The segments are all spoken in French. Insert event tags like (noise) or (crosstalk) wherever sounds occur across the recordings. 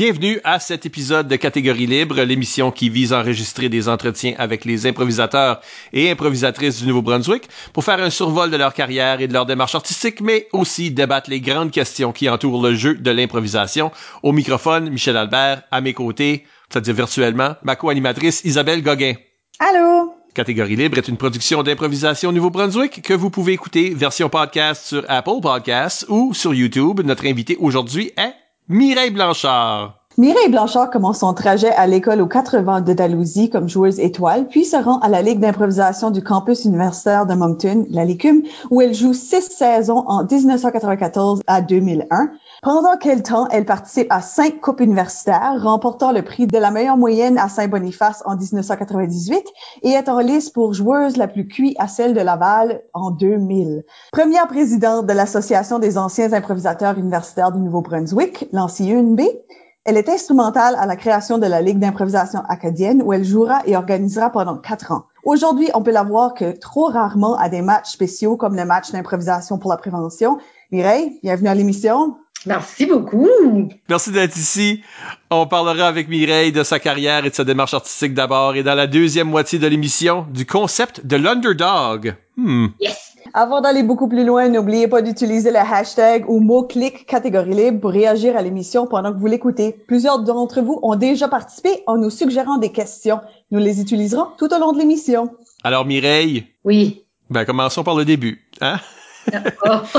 Bienvenue à cet épisode de Catégorie libre, l'émission qui vise à enregistrer des entretiens avec les improvisateurs et improvisatrices du Nouveau-Brunswick pour faire un survol de leur carrière et de leur démarche artistique, mais aussi débattre les grandes questions qui entourent le jeu de l'improvisation. Au microphone, Michel Albert, à mes côtés, c'est-à-dire virtuellement, ma co-animatrice Isabelle Gauguin. Allô? Catégorie libre est une production d'improvisation au Nouveau-Brunswick que vous pouvez écouter version podcast sur Apple Podcasts ou sur YouTube. Notre invité aujourd'hui est Mireille Blanchard. Mireille Blanchard commence son trajet à l'école aux 80 de Dalhousie comme joueuse étoile, puis se rend à la Ligue d'improvisation du campus universitaire de Moncton, la Licume, où elle joue six saisons en 1994 à 2001. Pendant quel temps elle participe à cinq coupes universitaires, remportant le prix de la meilleure moyenne à Saint-Boniface en 1998 et est en liste pour joueuse la plus cuite à celle de Laval en 2000. Première présidente de l'Association des anciens improvisateurs universitaires du Nouveau-Brunswick, l'ANSI-UNB, elle est instrumentale à la création de la Ligue d'improvisation acadienne où elle jouera et organisera pendant quatre ans. Aujourd'hui, on peut la voir que trop rarement à des matchs spéciaux comme le match d'improvisation pour la prévention. Mireille, bienvenue à l'émission. Merci beaucoup. Merci d'être ici. On parlera avec Mireille de sa carrière et de sa démarche artistique d'abord et dans la deuxième moitié de l'émission du concept de l'underdog. Hmm. Yes. Avant d'aller beaucoup plus loin, n'oubliez pas d'utiliser le hashtag ou mot-clic catégorie libre pour réagir à l'émission pendant que vous l'écoutez. Plusieurs d'entre vous ont déjà participé en nous suggérant des questions. Nous les utiliserons tout au long de l'émission. Alors Mireille, Oui. ben commençons par le début. Hein? (laughs) Parce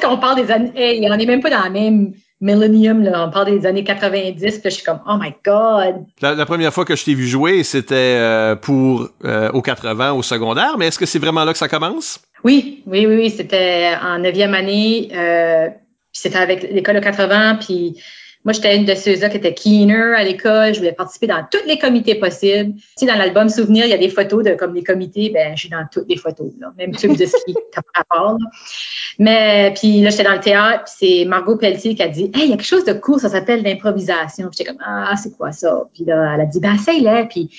qu'on parle des années, hey, on n'est même pas dans la même millennium, là. On parle des années 90, puis je suis comme, oh my God. La, la première fois que je t'ai vu jouer, c'était euh, pour euh, au 80 au secondaire, mais est-ce que c'est vraiment là que ça commence? Oui, oui, oui, oui. C'était en neuvième année, euh, puis c'était avec l'école de 80, puis moi, j'étais une de ceux-là qui était keener à l'école. Je voulais participer dans tous les comités possibles. Tu sais, dans l'album Souvenir, il y a des photos de comme les comités. Ben, je suis dans toutes les photos, là. Même club de ski, (laughs) pas rapport, là. Mais, puis là, j'étais dans le théâtre, puis c'est Margot Pelletier qui a dit, hey, il y a quelque chose de cool, ça s'appelle l'improvisation. J'étais comme, ah, c'est quoi ça? Puis là, elle a dit, ben, essaye-le. Puis,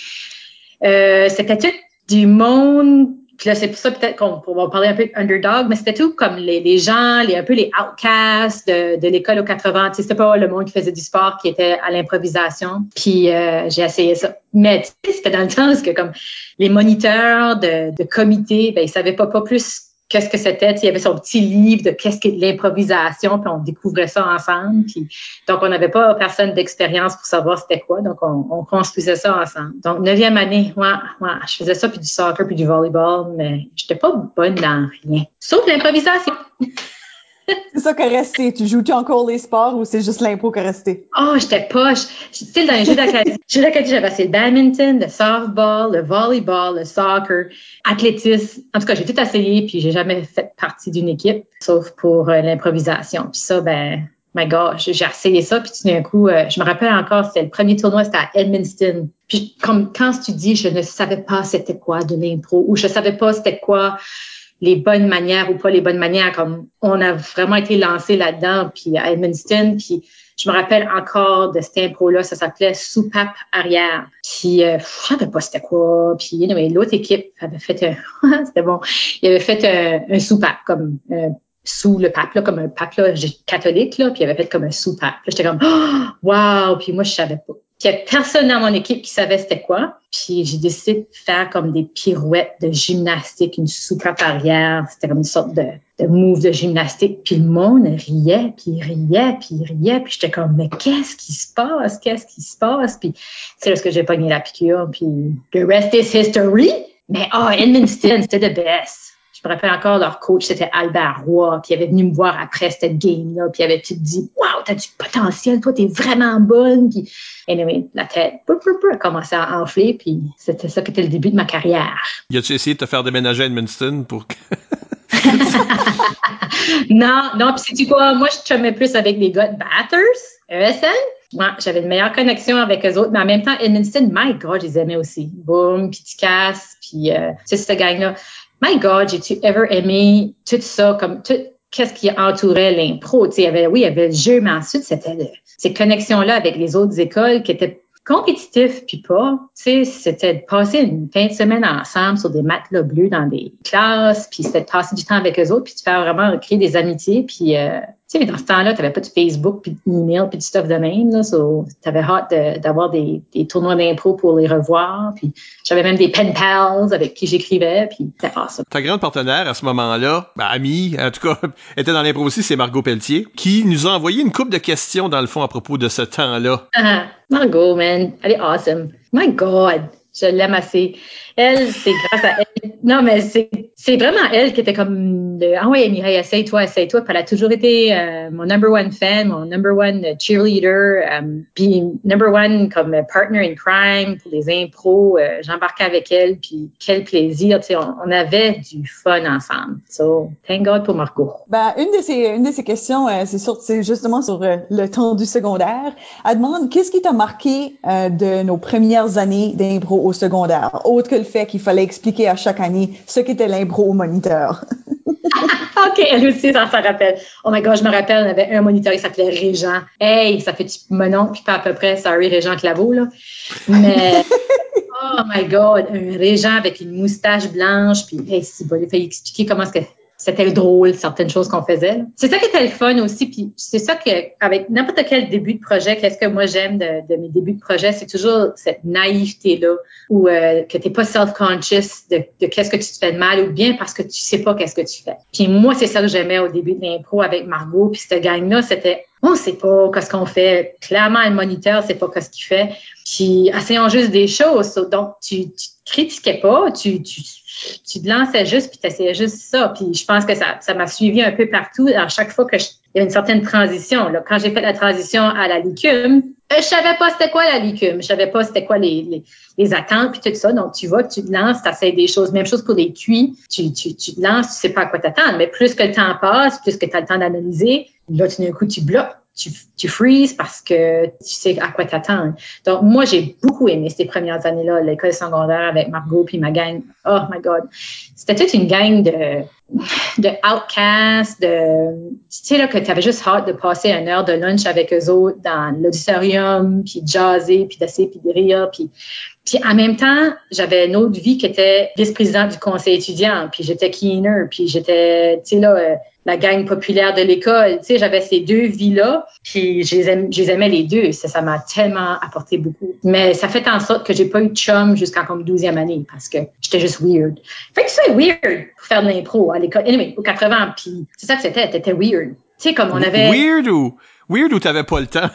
euh, c'était tout du monde puis là, c'est pour ça peut-être qu'on on va parler un peu underdog, mais c'était tout comme les, les gens, les, un peu les outcasts de, de l'école aux 80. Tu sais, c'était pas le monde qui faisait du sport qui était à l'improvisation. Puis euh, j'ai essayé ça. Mais tu sais, c'était dans le parce que comme les moniteurs de, de comité, ben ils savaient pas, pas plus qu'est-ce que c'était. Il y avait son petit livre de qu'est-ce que l'improvisation, puis on découvrait ça ensemble. Puis, donc, on n'avait pas personne d'expérience pour savoir c'était quoi. Donc, on, on construisait ça ensemble. Donc, neuvième année, ouais, ouais, je faisais ça, puis du soccer, puis du volleyball, mais j'étais pas bonne dans rien. Sauf l'improvisation. (laughs) C'est ça qui est resté. Tu joues-tu encore les sports ou c'est juste l'impro qui est resté? Oh, j'étais poche. Tu sais, dans les jeux d'académie, (laughs) j'avais essayé le badminton, le softball, le volleyball, le soccer, athlétisme. En tout cas, j'ai tout essayé, puis j'ai jamais fait partie d'une équipe, sauf pour euh, l'improvisation. Puis ça, ben, my j'ai j'ai essayé ça, puis tout d'un coup, euh, je me rappelle encore, c'était le premier tournoi, c'était à Edmundston. Puis comme quand tu dis, je ne savais pas c'était quoi de l'impro, ou je savais pas c'était quoi les bonnes manières ou pas les bonnes manières, comme on a vraiment été lancé là-dedans, puis à Edmundston, puis je me rappelle encore de cette impro-là, ça s'appelait soupape arrière. Puis euh, je savais pas c'était quoi. Puis anyway, l'autre équipe avait fait un, (laughs) c'était bon, il avait fait un, soupape comme euh, sous le pape là, comme un pape là, catholique là, puis il avait fait comme un soupape. J'étais comme (gasps) oh, wow, puis moi je savais pas. Puis il y a personne dans mon équipe qui savait c'était quoi. Puis j'ai décidé de faire comme des pirouettes de gymnastique, une soupape arrière. C'était comme une sorte de, de move de gymnastique. Puis le monde riait, puis riait, puis riait. Puis j'étais comme, mais qu'est-ce qui se passe? Qu'est-ce qui se passe? Puis c'est là que j'ai pogné la piqûre. Puis the rest is history. Mais oh, Edmundston, c'était the best. Je me rappelle encore, leur coach, c'était Albert Roy, puis il avait venu me voir après cette game-là, puis il avait tout dit, wow, t'as du potentiel, toi, t'es vraiment bonne, puis anyway, la tête, pou, a commencé à enfler, puis c'était ça qui était le début de ma carrière. Y a-tu essayé de te faire déménager à Edmundston pour que... (laughs) Non, non, puis sais-tu quoi, moi, je chumais plus avec les gars de Batters, ESN. Moi, j'avais une meilleure connexion avec eux autres, mais en même temps, Edmundston, my God, je les aimais aussi. Boom, puis Ticas, puis euh, tu sais, cette gang-là. My God, j'ai-tu ever aimé tout ça, comme tout, qu'est-ce qui entourait l'impro. Tu sais, il y avait, oui, il y avait le jeu, mais ensuite, c'était ces connexions-là avec les autres écoles qui étaient compétitifs puis pas. Tu sais, c'était de passer une fin de semaine ensemble sur des matelas bleus dans des classes, puis c'était de passer du temps avec eux autres, puis de faire vraiment créer des amitiés, puis euh, sais, mais dans ce temps-là, tu n'avais pas de Facebook, puis d'email, puis du stuff de même, là, so, tu avais hâte de- d'avoir des, des tournois d'impro pour les revoir, puis j'avais même des pen pals avec qui j'écrivais, puis c'était awesome. Ta grande partenaire à ce moment-là, ben, amie, en tout cas, (laughs) était dans l'impro aussi, c'est Margot Pelletier, qui nous a envoyé une coupe de questions, dans le fond, à propos de ce temps-là. Ah, Margot, man, elle est awesome. My God, je l'aime assez. Elle, c'est grâce à elle. Non, mais c'est vraiment elle qui était comme ah ouais, Mireille, essaye-toi, essaye-toi. Puis elle a toujours été euh, mon number one fan, mon number one cheerleader, euh, puis number one comme partner in crime pour les impros. Euh, J'embarquais avec elle, puis quel plaisir. On, avait du fun ensemble. So, thank God pour Margot. Ben, une de ces, une de ces questions, c'est justement sur le temps du secondaire. Elle demande qu'est-ce qui t'a marqué de nos premières années d'impro? Au secondaire, autre que le fait qu'il fallait expliquer à chaque année ce qu'était l'impro au moniteur. (laughs) OK, elle aussi, ça s'en rappelle. Oh my God, je me rappelle, on avait un moniteur qui s'appelait Régent. Hey, ça fait mon nom, puis pas à peu près, sorry, Régent Claveau, là. Mais, (laughs) oh my God, un Régent avec une moustache blanche, puis hey, si bon, il fallu expliquer comment est-ce que c'était drôle, certaines choses qu'on faisait. C'est ça qui était le fun aussi, puis c'est ça que, avec n'importe quel début de projet, qu'est-ce que moi j'aime de, mes débuts de projet, c'est toujours cette naïveté-là, où euh, que t'es pas self-conscious de, de qu'est-ce que tu te fais de mal, ou bien parce que tu sais pas qu'est-ce que tu fais. Puis moi, c'est ça que j'aimais au début de l'impro avec Margot, puis cette gang-là, c'était on sait pas qu'est-ce qu'on fait. Clairement, le moniteur sait pas qu'est-ce qu'il fait. Puis essayons juste des choses. Donc, tu, tu critiquais pas, tu, tu, tu te lançais juste, puis tu essayais juste ça. Puis je pense que ça ça m'a suivi un peu partout. À chaque fois que je- il y avait une certaine transition. Là. Quand j'ai fait la transition à la licume, je savais pas c'était quoi la licume. Je savais pas c'était quoi les, les, les attentes, puis tout ça. Donc, tu vois tu te lances, tu essaies des choses. Même chose pour les cuits. Tu, tu, tu te lances, tu sais pas à quoi t'attendre. Mais plus que le temps passe, plus que tu as le temps d'analyser, là, tout d'un coup, tu bloques. Tu, tu freezes parce que tu sais à quoi t'attendre. Donc, moi, j'ai beaucoup aimé ces premières années-là, l'école secondaire avec Margot puis ma gang. Oh my God. C'était toute une gang de, (laughs) de outcasts, de, tu sais, là, que tu avais juste hâte de passer une heure de lunch avec eux autres dans l'auditorium, puis de jaser, puis d'essayer, puis de rire, puis puis en même temps, j'avais une autre vie qui était vice-présidente du conseil étudiant, puis j'étais keener, puis j'étais, tu sais là, euh, la gang populaire de l'école. Tu sais, j'avais ces deux vies-là, puis je les, je les aimais les deux. Ça, ça m'a tellement apporté beaucoup. Mais ça fait en sorte que j'ai pas eu de chum jusqu'en comme 12e année parce que j'étais juste weird. Fait que c'est weird pour faire de l'impro à l'école. Anyway, aux 80, puis c'est ça que c'était, t'étais weird. Tu sais, comme on avait... Weird ou, weird ou t'avais pas le temps?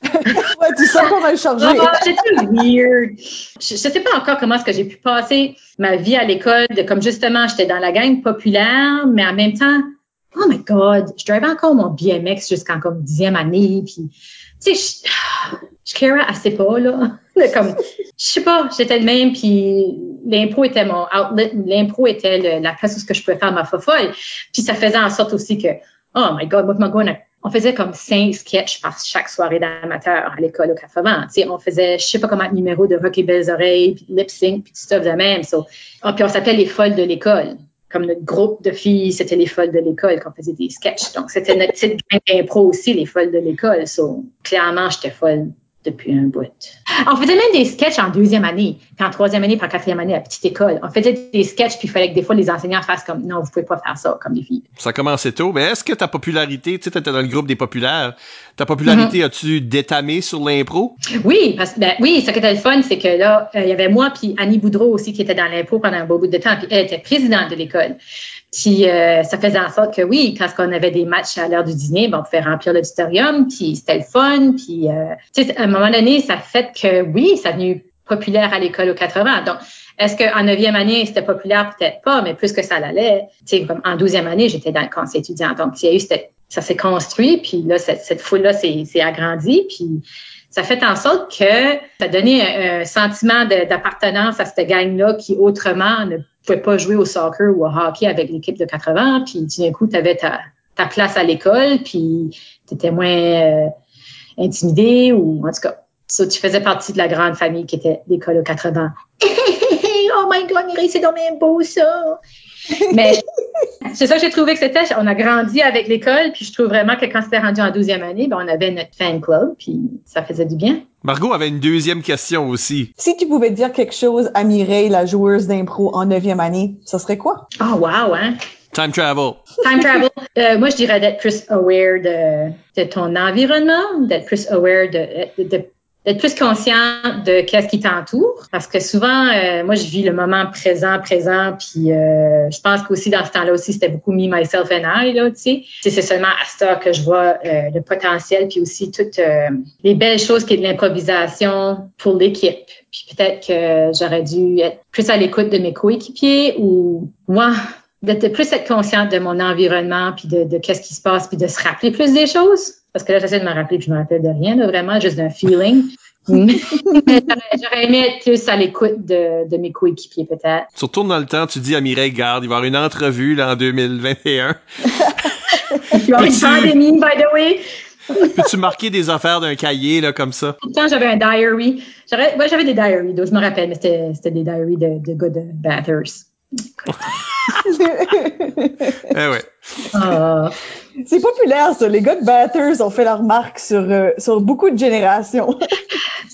(laughs) ouais, tu sens qu'on va le changer. C'était weird. Je, je sais pas encore comment est-ce que j'ai pu passer ma vie à l'école de comme justement j'étais dans la gang populaire, mais en même temps, oh my God, je drivais encore mon BMX jusqu'en comme dixième année, puis tu sais, je, je carais assez pas là. (laughs) Comme, je sais pas, j'étais le même, puis l'impro était mon outlet, l'impro était la place où je pouvais faire ma fofolle, puis ça faisait en sorte aussi que, oh my God, moi, on, a- on faisait comme cinq sketchs par chaque soirée d'amateur à l'école au 80. Tu sais, on faisait, je sais pas comment, numéro de Rock et Belles Oreilles, puis lip sync, puis du stuff de même. So, ah, puis on s'appelait les folles de l'école. Comme notre groupe de filles, c'était les folles de l'école qu'on faisait des sketchs. Donc, c'était notre petite gang d'impro aussi, les folles de l'école. So, clairement, j'étais folle depuis un bout. On faisait même des sketchs en deuxième année, puis en troisième année, puis en quatrième année à petite école. On faisait des sketchs, puis il fallait que des fois les enseignants fassent comme non, vous pouvez pas faire ça comme les filles. Ça commençait tôt, mais est-ce que ta popularité, tu sais, t'étais dans le groupe des populaires, ta popularité as-tu détamé sur l'impro? Oui, parce ben oui, ce qui était le fun, c'est que là, euh, il y avait moi puis Annie Boudreau aussi qui était dans l'impro pendant un beau bout de temps, puis elle était présidente de l'école. Puis euh, ça faisait en sorte que oui, quand on avait des matchs à l'heure du dîner, ben, on pouvait remplir l'auditorium, puis c'était le fun, puis euh, à un moment donné, ça fait que oui, ça a devenu populaire à l'école aux 80. Donc, est-ce qu'en neuvième année, c'était populaire? Peut-être pas, mais plus que ça l'allait. Comme en douzième année, j'étais dans le conseil étudiant. Donc, il y a eu ça s'est construit, puis là, cette, foule-là s'est s'est agrandie, puis ça fait en sorte que ça a donné un, sentiment d'appartenance à cette gang-là qui autrement ne pouvait pas jouer au soccer ou au hockey avec l'équipe de 80. Puis d'un coup, tu avais ta, ta place à l'école, puis tu étais moins euh, intimidé ou en tout cas. Ça, tu faisais partie de la grande famille qui était l'école aux 80. (laughs) oh my God, Mireille, c'est donc bien beau ça! Mais c'est ça que j'ai trouvé que c'était. On a grandi avec l'école, puis je trouve vraiment que quand c'était rendu en 12e année, ben, on avait notre fan club, puis ça faisait du bien. Margot avait une deuxième question aussi. Si tu pouvais dire quelque chose à Mireille, la joueuse d'impro en 9e année, ça serait quoi? Oh, wow, hein? Time travel. Time travel. Euh, moi, je dirais d'être plus aware de, de ton environnement, d'être plus aware de, de, de d'être plus conscient de qu'est-ce qui t'entoure parce que souvent euh, moi je vis le moment présent présent puis euh, je pense qu'aussi dans ce temps-là aussi c'était beaucoup me myself and I là tu sais. C'est seulement à ça que je vois euh, le potentiel puis aussi toutes les belles choses qui est de l'improvisation pour l'équipe. Puis peut-être que j'aurais dû être plus à l'écoute de mes coéquipiers ou moi d'être plus être consciente de mon environnement puis de, de qu'est-ce qui se passe puis de se rappeler plus des choses parce que là, j'essaie de me rappeler, puis je me rappelle de rien, vraiment, juste d'un feeling. (laughs) J'aurais aimé être plus à l'écoute de, de, mes coéquipiers, peut-être. Tu retournes dans le temps, tu dis à Mireille Garde, il va y avoir une entrevue là, en 2021. (laughs) il va y avoir une pandémie, by the way. Peux-tu marquer des affaires d'un cahier, là, comme ça? Tout le temps, j'avais un diary. Moi, j'avais des diaries, donc je me rappelle, mais c'était des diaries de, de gars de Bathurst. (laughs) eh ouais. Ah. C'est populaire, ça. Les gars de Batters ont fait leur marque sur, euh, sur beaucoup de générations. (laughs)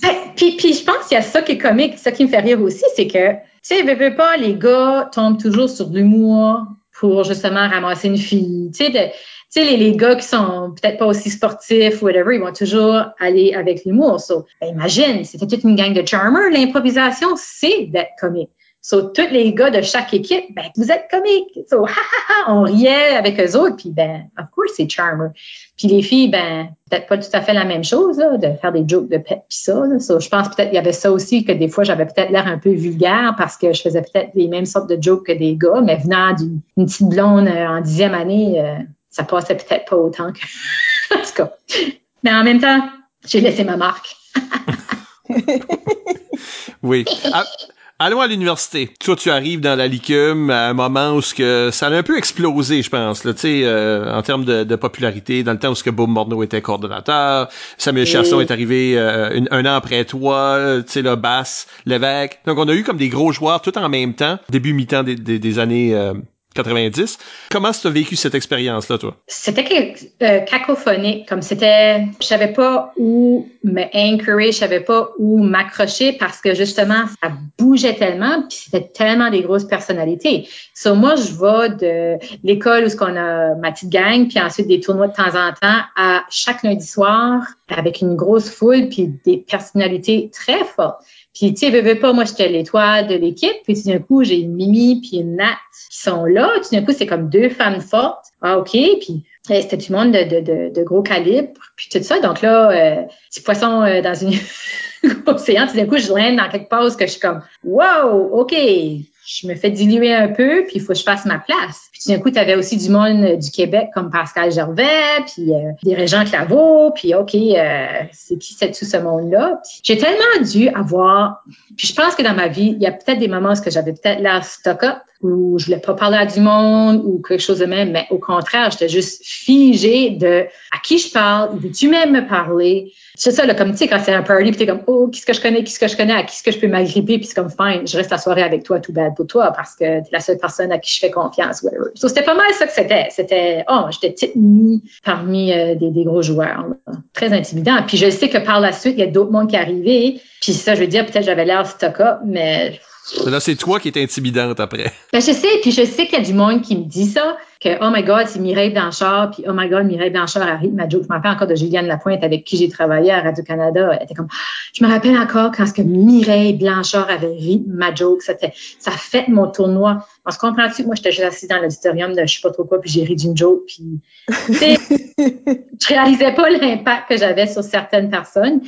Ben, puis, puis je pense qu'il y a ça qui est comique, ça qui me fait rire aussi, c'est que, tu sais, veux, pas, les gars tombent toujours sur l'humour pour justement ramasser une fille. Tu sais, les, les, gars qui sont peut-être pas aussi sportifs ou whatever, ils vont toujours aller avec l'humour. So, ben, imagine, c'était toute une gang de charmers. L'improvisation, c'est d'être comique. So, tous les gars de chaque équipe, ben, vous êtes comiques. So, ha, ha, ha, on riait avec eux autres, puis ben, of course, c'est charmer. Puis les filles, ben, peut-être pas tout à fait la même chose, là, de faire des jokes de pet pis ça. Là. So, je pense peut-être qu'il y avait ça aussi, que des fois, j'avais peut-être l'air un peu vulgaire parce que je faisais peut-être les mêmes sortes de jokes que des gars, mais venant d'une petite blonde euh, en dixième année, euh, ça passait peut-être pas autant que... (laughs) en tout cas. Mais en même temps, j'ai laissé ma marque. (laughs) oui. Ah, Allons à l'université. Toi, tu arrives dans la LICUM à un moment où ce que ça a un peu explosé, je pense, là, tu sais, euh, en termes de, de, popularité, dans le temps où ce que Bob Morneau était coordonnateur, Samuel Chasson est arrivé euh, un an après toi, tu sais, là, Basse, Lévesque. Donc, on a eu comme des gros joueurs tout en même temps, début mi-temps des, des, des années euh, 90. Comment tu as vécu cette expérience-là, toi? C'était euh, cacophonique, comme c'était, je savais pas où me anchorer, je savais pas où m'accrocher parce que justement, ça bougeait tellement, puis c'était tellement des grosses personnalités. So, moi, je vais de l'école où ce qu'on a ma petite gang, puis ensuite des tournois de temps en temps à chaque lundi soir avec une grosse foule, puis des personnalités très fortes. Puis, tu sais, veux, veux pas, moi, j'étais l'étoile de l'équipe. Puis, tout d'un coup, j'ai une Mimi puis une Nat qui sont là. Tout d'un coup, c'est comme deux femmes fortes. Ah, OK. Puis, c'était du monde de, de, de, de, gros calibre. Puis, tout ça. Donc là, euh, petit poisson euh, dans une (laughs) océan. Tout d'un coup, je lève dans quelque part où je suis comme, wow, OK. Je me fais diluer un peu, puis il faut que je fasse ma place. Puis d'un coup, tu aussi du monde euh, du Québec comme Pascal Gervais, puis euh, des Régents Claveau, puis OK, euh, c'est qui c'est tout ce monde-là? J'ai tellement dû avoir... Puis je pense que dans ma vie, il y a peut-être des moments où j'avais peut-être l'air stock-up, où je voulais pas parler à du monde ou quelque chose de même, mais au contraire, j'étais juste figée de à qui je parle, veux-tu même me parler? C'est ça, là, comme tu sais, quand c'est un party, puis t'es comme, oh, qu'est-ce que je connais, qu'est-ce que je connais, à qui est-ce que je peux m'agripper, puis c'est comme, fine, je reste la soirée avec toi, tout bad pour toi, parce que t'es la seule personne à qui je fais confiance, whatever. So, c'était pas mal ça que c'était. C'était, oh, j'étais petite mini parmi euh, des, gros joueurs. Très intimidant. Puis je sais que par la suite, il y a d'autres mondes qui arrivaient, puis ça, je veux dire, peut-être j'avais l'air stock-up, mais Là, c'est toi qui es intimidante après. (laughs) Ben, je sais, puis je sais qu'il y a du monde qui me dit ça, que oh my God, c'est Mireille Blanchard, puis oh my God, Mireille Blanchard a ri ma joke. Je me rappelle encore de Juliane Lapointe avec qui j'ai travaillé à Radio-Canada. Elle était comme, je me rappelle encore quand ce que Mireille Blanchard avait ri ma joke. C'était, ça fait mon tournoi. On se comprend-tu? Moi, j'étais juste assise dans l'auditorium de je sais pas trop quoi, puis j'ai ri d'une joke, puis, tu sais, (laughs) je réalisais pas l'impact que j'avais sur certaines personnes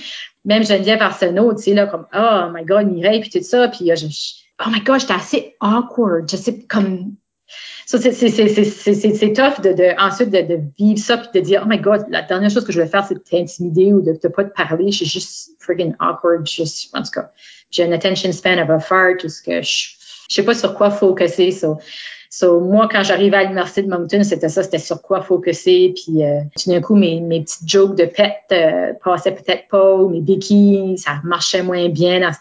même Geneviève Arsenault, tu sais, là, comme, oh my God, Mireille, puis tout ça, puis je, oh my God, j'étais assez awkward, je sais, comme, so, c'est tough de, de ensuite de, de, vivre ça puis de dire oh my god la dernière chose que je vais faire c'est de t'intimider ou de ne pas te parler je suis juste friggin awkward je en tout cas j'ai un attention span of a fart tout ce que je, je sais pas sur quoi focuser so So, moi, quand j'arrivais à l'université de Moncton, c'était ça, c'était sur quoi focuser. Puis, euh, tout d'un coup, mes, mes petites jokes de pet euh, passaient peut-être pas, ou mes béquilles, ça marchait moins bien dans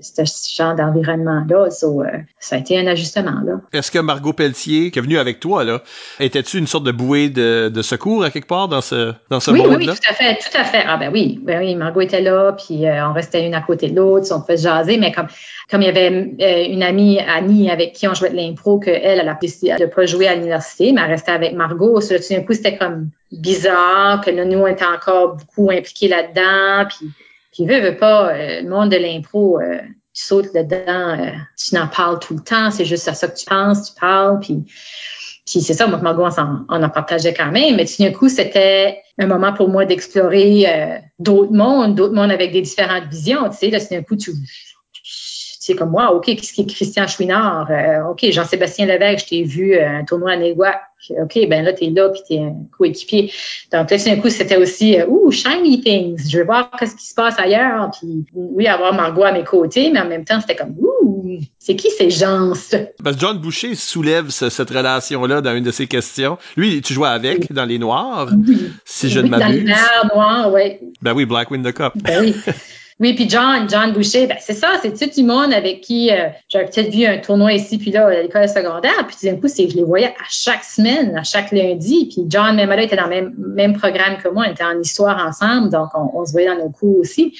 ce genre d'environnement-là. So, euh, ça a été un ajustement, là. Est-ce que Margot Pelletier, qui est venue avec toi, là, était-tu une sorte de bouée de, de secours à quelque part dans ce, dans ce oui, monde-là? Oui, oui, tout à fait, tout à fait. Ah ben oui, ben oui, Margot était là, puis euh, on restait une à côté de l'autre, on pouvait se jaser, mais comme comme il y avait euh, une amie, Annie, avec qui on jouait de l'impro, qu'elle, elle a décidé de pas jouer à l'université, mais elle restait avec Margot. Sur tout d'un coup, c'était comme bizarre que nous, on était encore beaucoup impliqués là-dedans. Puis, puis veut, veut pas, euh, le monde de l'impro, euh, tu sautes dedans, euh, tu n'en parles tout le temps, c'est juste à ça que tu penses, tu parles, puis... Puis c'est ça, moi, Margot, on, en, on en partageait quand même. Mais tout d'un coup, c'était un moment pour moi d'explorer euh, d'autres mondes, d'autres mondes avec des différentes visions. Tu sais, là, tout d'un coup, tu, c'est comme moi, OK, qu'est-ce qui est Christian Chouinard? Euh, OK, Jean-Sébastien Levesque, je t'ai vu euh, un tournoi à Néguac. OK, ben là, t'es là, puis t'es un coéquipier. Donc là, d'un coup, c'était aussi, euh, ouh, shiny things. Je veux voir qu'est-ce qui se passe ailleurs. Puis oui, avoir Margot à mes côtés, mais en même temps, c'était comme, ouh, c'est qui ces gens? Parce que John Boucher soulève ce- cette relation-là dans une de ses questions. Lui, tu jouais avec dans les Noirs, si je ne Oui, dans les m'abuse. noires, ouais. Ben oui, Black Wind the Cup. Ben oui. (laughs) Oui, puis John, John Boucher, ben c'est ça, c'est tout du monde avec qui euh, j'avais peut-être vu un tournoi ici puis là à l'école secondaire, puis d'un coup, c'est je les voyais à chaque semaine, à chaque lundi, puis John même là était dans le même, même programme que moi, on était en histoire ensemble, donc on, on se voyait dans nos cours aussi.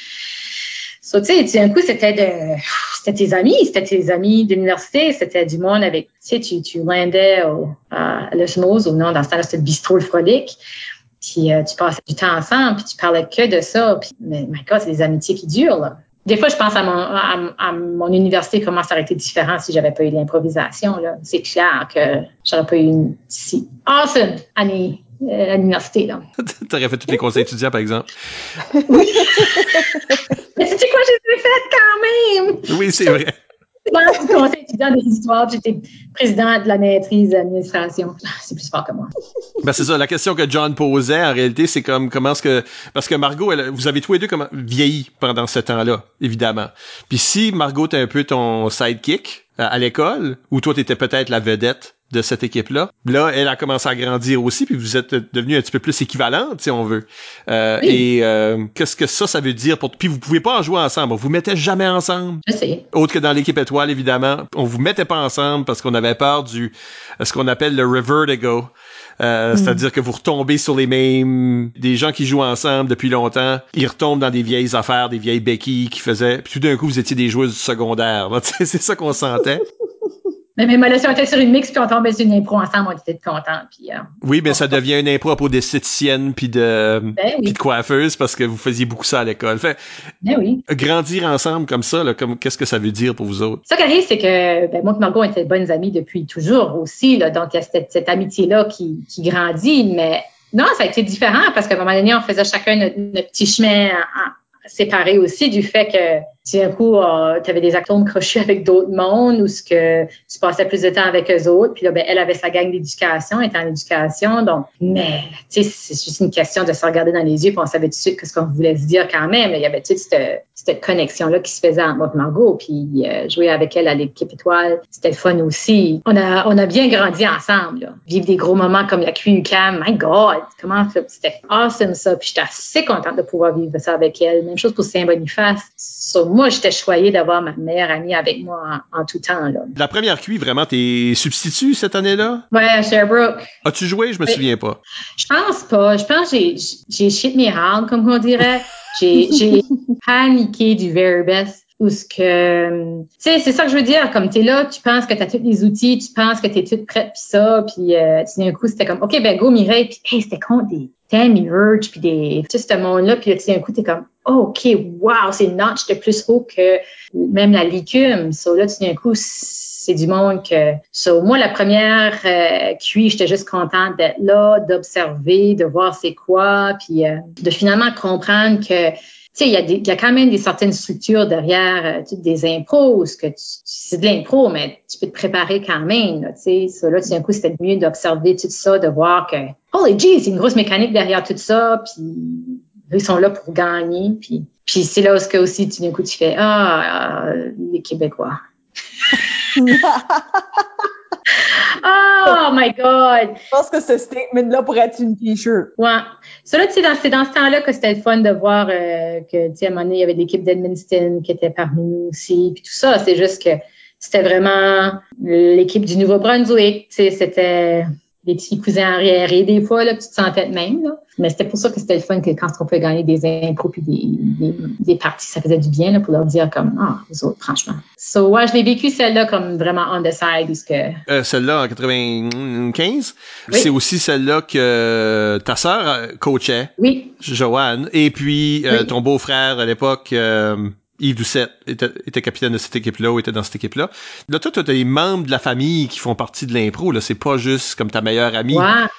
So, tu sais, d'un coup, c'était de, c'était tes amis, c'était tes amis d'université, c'était du monde avec, tu sais, tu, tu landais au, à l'osmose ou non, dans ce temps-là, c'était le bistrot le. Puis euh, tu passais du temps ensemble, puis tu parlais que de ça. Puis, mais my God, c'est des amitiés qui durent. Là. Des fois, je pense à mon, à, à mon université, comment ça aurait été différent si j'avais pas eu l'improvisation. là. C'est clair que j'aurais pas eu une si awesome année euh, à l'université. Là. (laughs) T'aurais fait tous les conseils étudiants, par exemple. (laughs) Mais tu sais quoi, j'ai fait quand même! Oui, c'est vrai. Conseil étudiant des histoires, j'étais présidente de la maîtrise d'administration. Ah, C'est plus fort que moi. Ben c'est ça. La question que John posait, en réalité, c'est comme comment est-ce que parce que Margot, vous avez tous les deux vieilli pendant ce temps-là, évidemment. Puis si Margot était un peu ton sidekick euh, à l'école, ou toi t'étais peut-être la vedette de cette équipe-là. Là, elle a commencé à grandir aussi, puis vous êtes devenus un petit peu plus équivalentes, si on veut. Euh, Oui. Et euh, qu'est-ce que ça, ça veut dire pour Puis vous pouvez pas en jouer ensemble. Vous mettez jamais ensemble. Je sais. Autre que dans l'équipe étoile, évidemment. On vous mettait pas ensemble parce qu'on avait peur du euh, ce qu'on appelle le revertigo. Euh, C'est-à-dire que vous retombez sur les mêmes... Des gens qui jouent ensemble depuis longtemps, ils retombent dans des vieilles affaires, des vieilles béquilles qu'ils faisaient. Puis tout d'un coup, vous étiez des joueuses du secondaire. (laughs) C'est ça qu'on sentait. (laughs) Mais même là, si on était sur une mix, puis on tombait sur une impro ensemble, on était contents. Puis, euh, Oui, mais ça devient une impro pour d'esthéticiennes puis de... ben Puis de coiffeuses parce que vous faisiez beaucoup ça à l'école. Fait, ben oui. grandir ensemble comme ça, là, comme qu'est-ce que ça veut dire pour vous autres? Ça qui arrive, c'est que ben, moi et Margot, on était bonnes amies depuis toujours aussi. Là, donc, il y a cette, cette amitié-là qui, qui grandit. Mais non, ça a été différent parce qu'à un moment donné, on faisait chacun notre, notre petit chemin en- en- séparé aussi du fait que tout d'un coup, tu avais des atomes crochus avec d'autres mondes ou ce que tu passais plus de temps avec eux autres. Puis là, ben, elle avait sa gang d'éducation, était en éducation. Donc, mais, tu sais, c'est juste une question de se regarder dans les yeux puis on savait tout de suite ce qu'on voulait se dire quand même. Il y avait toute cette, cette connexion-là qui se faisait entre moi et Margot. Puis euh, jouer avec elle à l'équipe étoile, c'était le fun aussi. On a, on a bien grandi ensemble. Là. Vivre des gros moments comme la QUCAM. My God, comment c'était awesome ça. Puis j'étais assez contente de pouvoir vivre ça avec elle. Même chose pour Saint-Boniface. Moi, j'étais choyée d'avoir ma meilleure amie avec moi en, en tout temps. Là. La première cuit, vraiment, t'es substitut cette année-là? Ouais, à Sherbrooke. As-tu joué? Je me Oui. souviens pas. Je pense pas. Je pense que j'ai, j'ai shit mes hard, comme on dirait. J'ai, j'ai (laughs) paniqué du very best. Ou ce que, tu sais, c'est ça que je veux dire. Comme t'es là, tu penses que t'as tous les outils, tu penses que t'es toute prête pis ça, puis euh, d'un coup c'était comme, ok, ben go Mireille, puis hey, c'était contre des Tammy Verge puis des, tout ce monde-là, puis là, tout d'un coup t'es comme, ok, wow, c'est une notch de plus haut que même la licume. So là, tout d'un coup, c'est du monde que. So, moi, la première euh, j'étais juste contente d'être là, d'observer, de voir c'est quoi, puis euh, de finalement comprendre que. Tu sais, il y, a a quand même des certaines structures derrière euh, des impros, que c'est de l'impro, mais tu peux te préparer quand même. Tu sais, so, là, tout d'un coup, c'était mieux d'observer tout ça, de voir que, holy gee, c'est une grosse mécanique derrière tout ça, puis ils sont là pour gagner, puis, puis c'est là où que aussi, tout d'un coup, tu fais, ah, euh, les Québécois. (laughs) Oh my God! Je pense que ce statement-là pourrait être une t-shirt. Ouais. Ça, là, tu sais, c'est dans ce temps-là que c'était le fun de voir euh, que, tu sais, à un moment donné, il y avait l'équipe d'Edmundston qui était parmi nous aussi, puis tout ça. C'est juste que c'était vraiment l'équipe du Nouveau-Brunswick. Tu sais, c'était des petits cousins arriérés des fois, là, tu te sentais de même. Là. Mais c'était pour ça que c'était le fun que quand on pouvait gagner des impôts puis des, des, des, parties, ça faisait du bien là, pour leur dire comme Ah, les autres, franchement. So ouais, je l'ai vécu celle-là comme vraiment on the side parce que. Euh, celle-là en 95. Oui. C'est aussi celle-là que ta sœur coachait. Oui. Joanne. Et puis euh, oui. ton beau-frère à l'époque. Euh, Yves Doucette était, capitaine de cette équipe-là ou était dans cette équipe-là. Là, toi, tu as des membres de la famille qui font partie de l'impro. Là, c'est pas juste comme ta meilleure amie.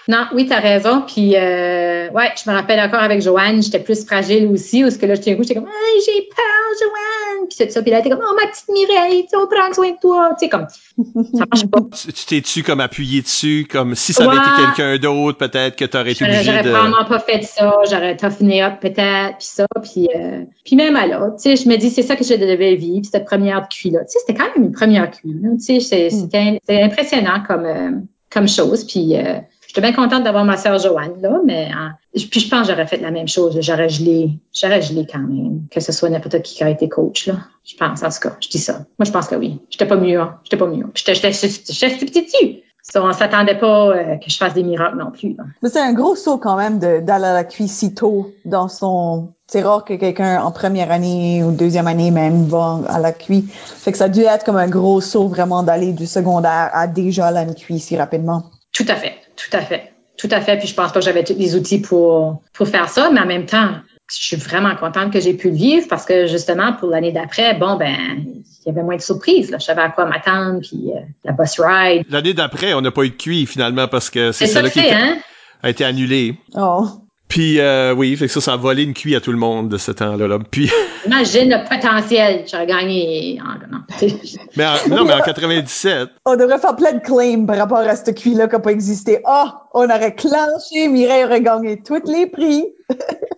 Non, oui, t'as raison. Puis, euh, ouais, je me rappelle encore avec Joanne, j'étais plus fragile aussi. Parce que là, j'étais j'étais comme, j'ai peur, Joanne. Puis c'est ça. Puis là, t'es comme, oh, ma petite Mireille, on prend soin de toi. Tu sais, comme, (laughs) ça marche pas. Tu t'es-tu comme appuyé dessus, comme si ça avait ouais. été quelqu'un d'autre, peut-être que t'aurais été obligé J'aurais de. vraiment pas fait ça. J'aurais toughené up peut-être, puis ça. Puis, euh, puis même alors, tu sais, je me dis, c'est ça que je devais vivre, cette première cuit-là. Tu sais, c'était quand même une première cuit. Tu sais, c'était mm. impressionnant comme, euh, comme chose. Puis, euh, j'étais bien contente d'avoir ma sœur Joanne là, mais euh, puis je pense que j'aurais fait la même chose. J'aurais gelé, j'aurais gelé quand même, que ce soit n'importe qui qui a été coach là. Je pense en tout cas, je dis ça. Moi, je pense que oui. J'étais pas mieux. Hein. J'étais pas mieux. J'étais, j'étais, j'étais petit dessus. On s'attendait pas euh, que je fasse des miracles non plus. Mais c'est un gros saut quand même d'aller à la cuisse si tôt dans son. C'est rare que quelqu'un en première année ou deuxième année même va à la cuisse. Fait que ça a dû être comme un gros saut vraiment d'aller du secondaire à déjà la cuisse si rapidement. Tout à fait, tout à fait, tout à fait. Puis je pense pas que j'avais tous les outils pour pour faire ça, mais en même temps, je suis vraiment contente que j'ai pu le vivre parce que justement pour l'année d'après, bon ben il y avait moins de surprises. Là. Je savais à quoi m'attendre, puis euh, la bus ride. L'année d'après, on n'a pas eu de cuit finalement parce que c'est ça là qui hein? a été annulé. Oh. Puis euh, oui, fait que ça, ça a volé une cuit à tout le monde de ce temps-là. Là. Puis (laughs) imagine le potentiel, j'aurais gagné. Non. (laughs) mais en, non, mais en 97. On devrait faire plein de claims par rapport à cette cuit-là qui n'a pas existé. Ah, oh, on aurait clenché, Mireille aurait gagné tous les prix. (laughs)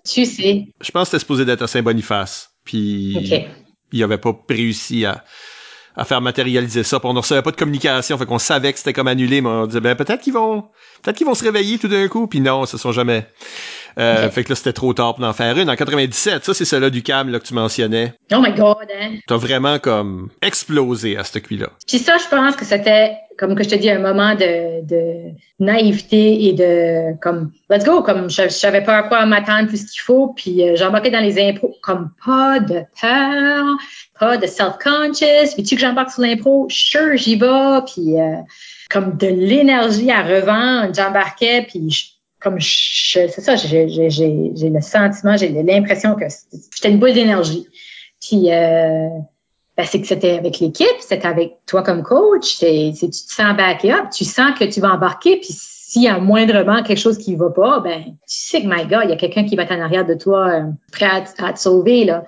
tu sais. Je pense que c'était supposé d'être à Saint-Boniface. Puis okay. il avait pas réussi à à faire matérialiser ça. Puis on ne recevait pas de communication, fait qu'on savait que c'était comme annulé, mais on disait ben peut-être qu'ils vont peut-être qu'ils vont se réveiller tout d'un coup, puis non, ce sont jamais. Euh, okay. Fait que là, c'était trop tard pour en faire une. En 97, ça, c'est celle-là du cam là, que tu mentionnais. Oh my God, hein? T'as vraiment comme explosé à ce cuit-là. Puis ça, je pense que c'était, comme que je te dis, un moment de, de naïveté et de, comme, let's go, comme je, je savais pas à quoi m'attendre plus qu'il faut, puis euh, j'embarquais dans les impôts, comme pas de peur, pas de self-conscious, puis tu que j'embarque sur l'impro, sure, j'y vais, puis euh, comme de l'énergie à revendre, j'embarquais, puis je, comme c'est ça, j'ai le sentiment, j'ai l'impression que j'étais une boule d'énergie. Puis euh, ben, c'est que c'était avec l'équipe, c'était avec toi comme coach, c'est tu te sens back up, tu sens que tu vas embarquer, puis s'il y a moindrement quelque chose qui va pas, ben tu sais que my God, il y a quelqu'un qui va être en arrière de toi, euh, prêt à, à, te sauver là.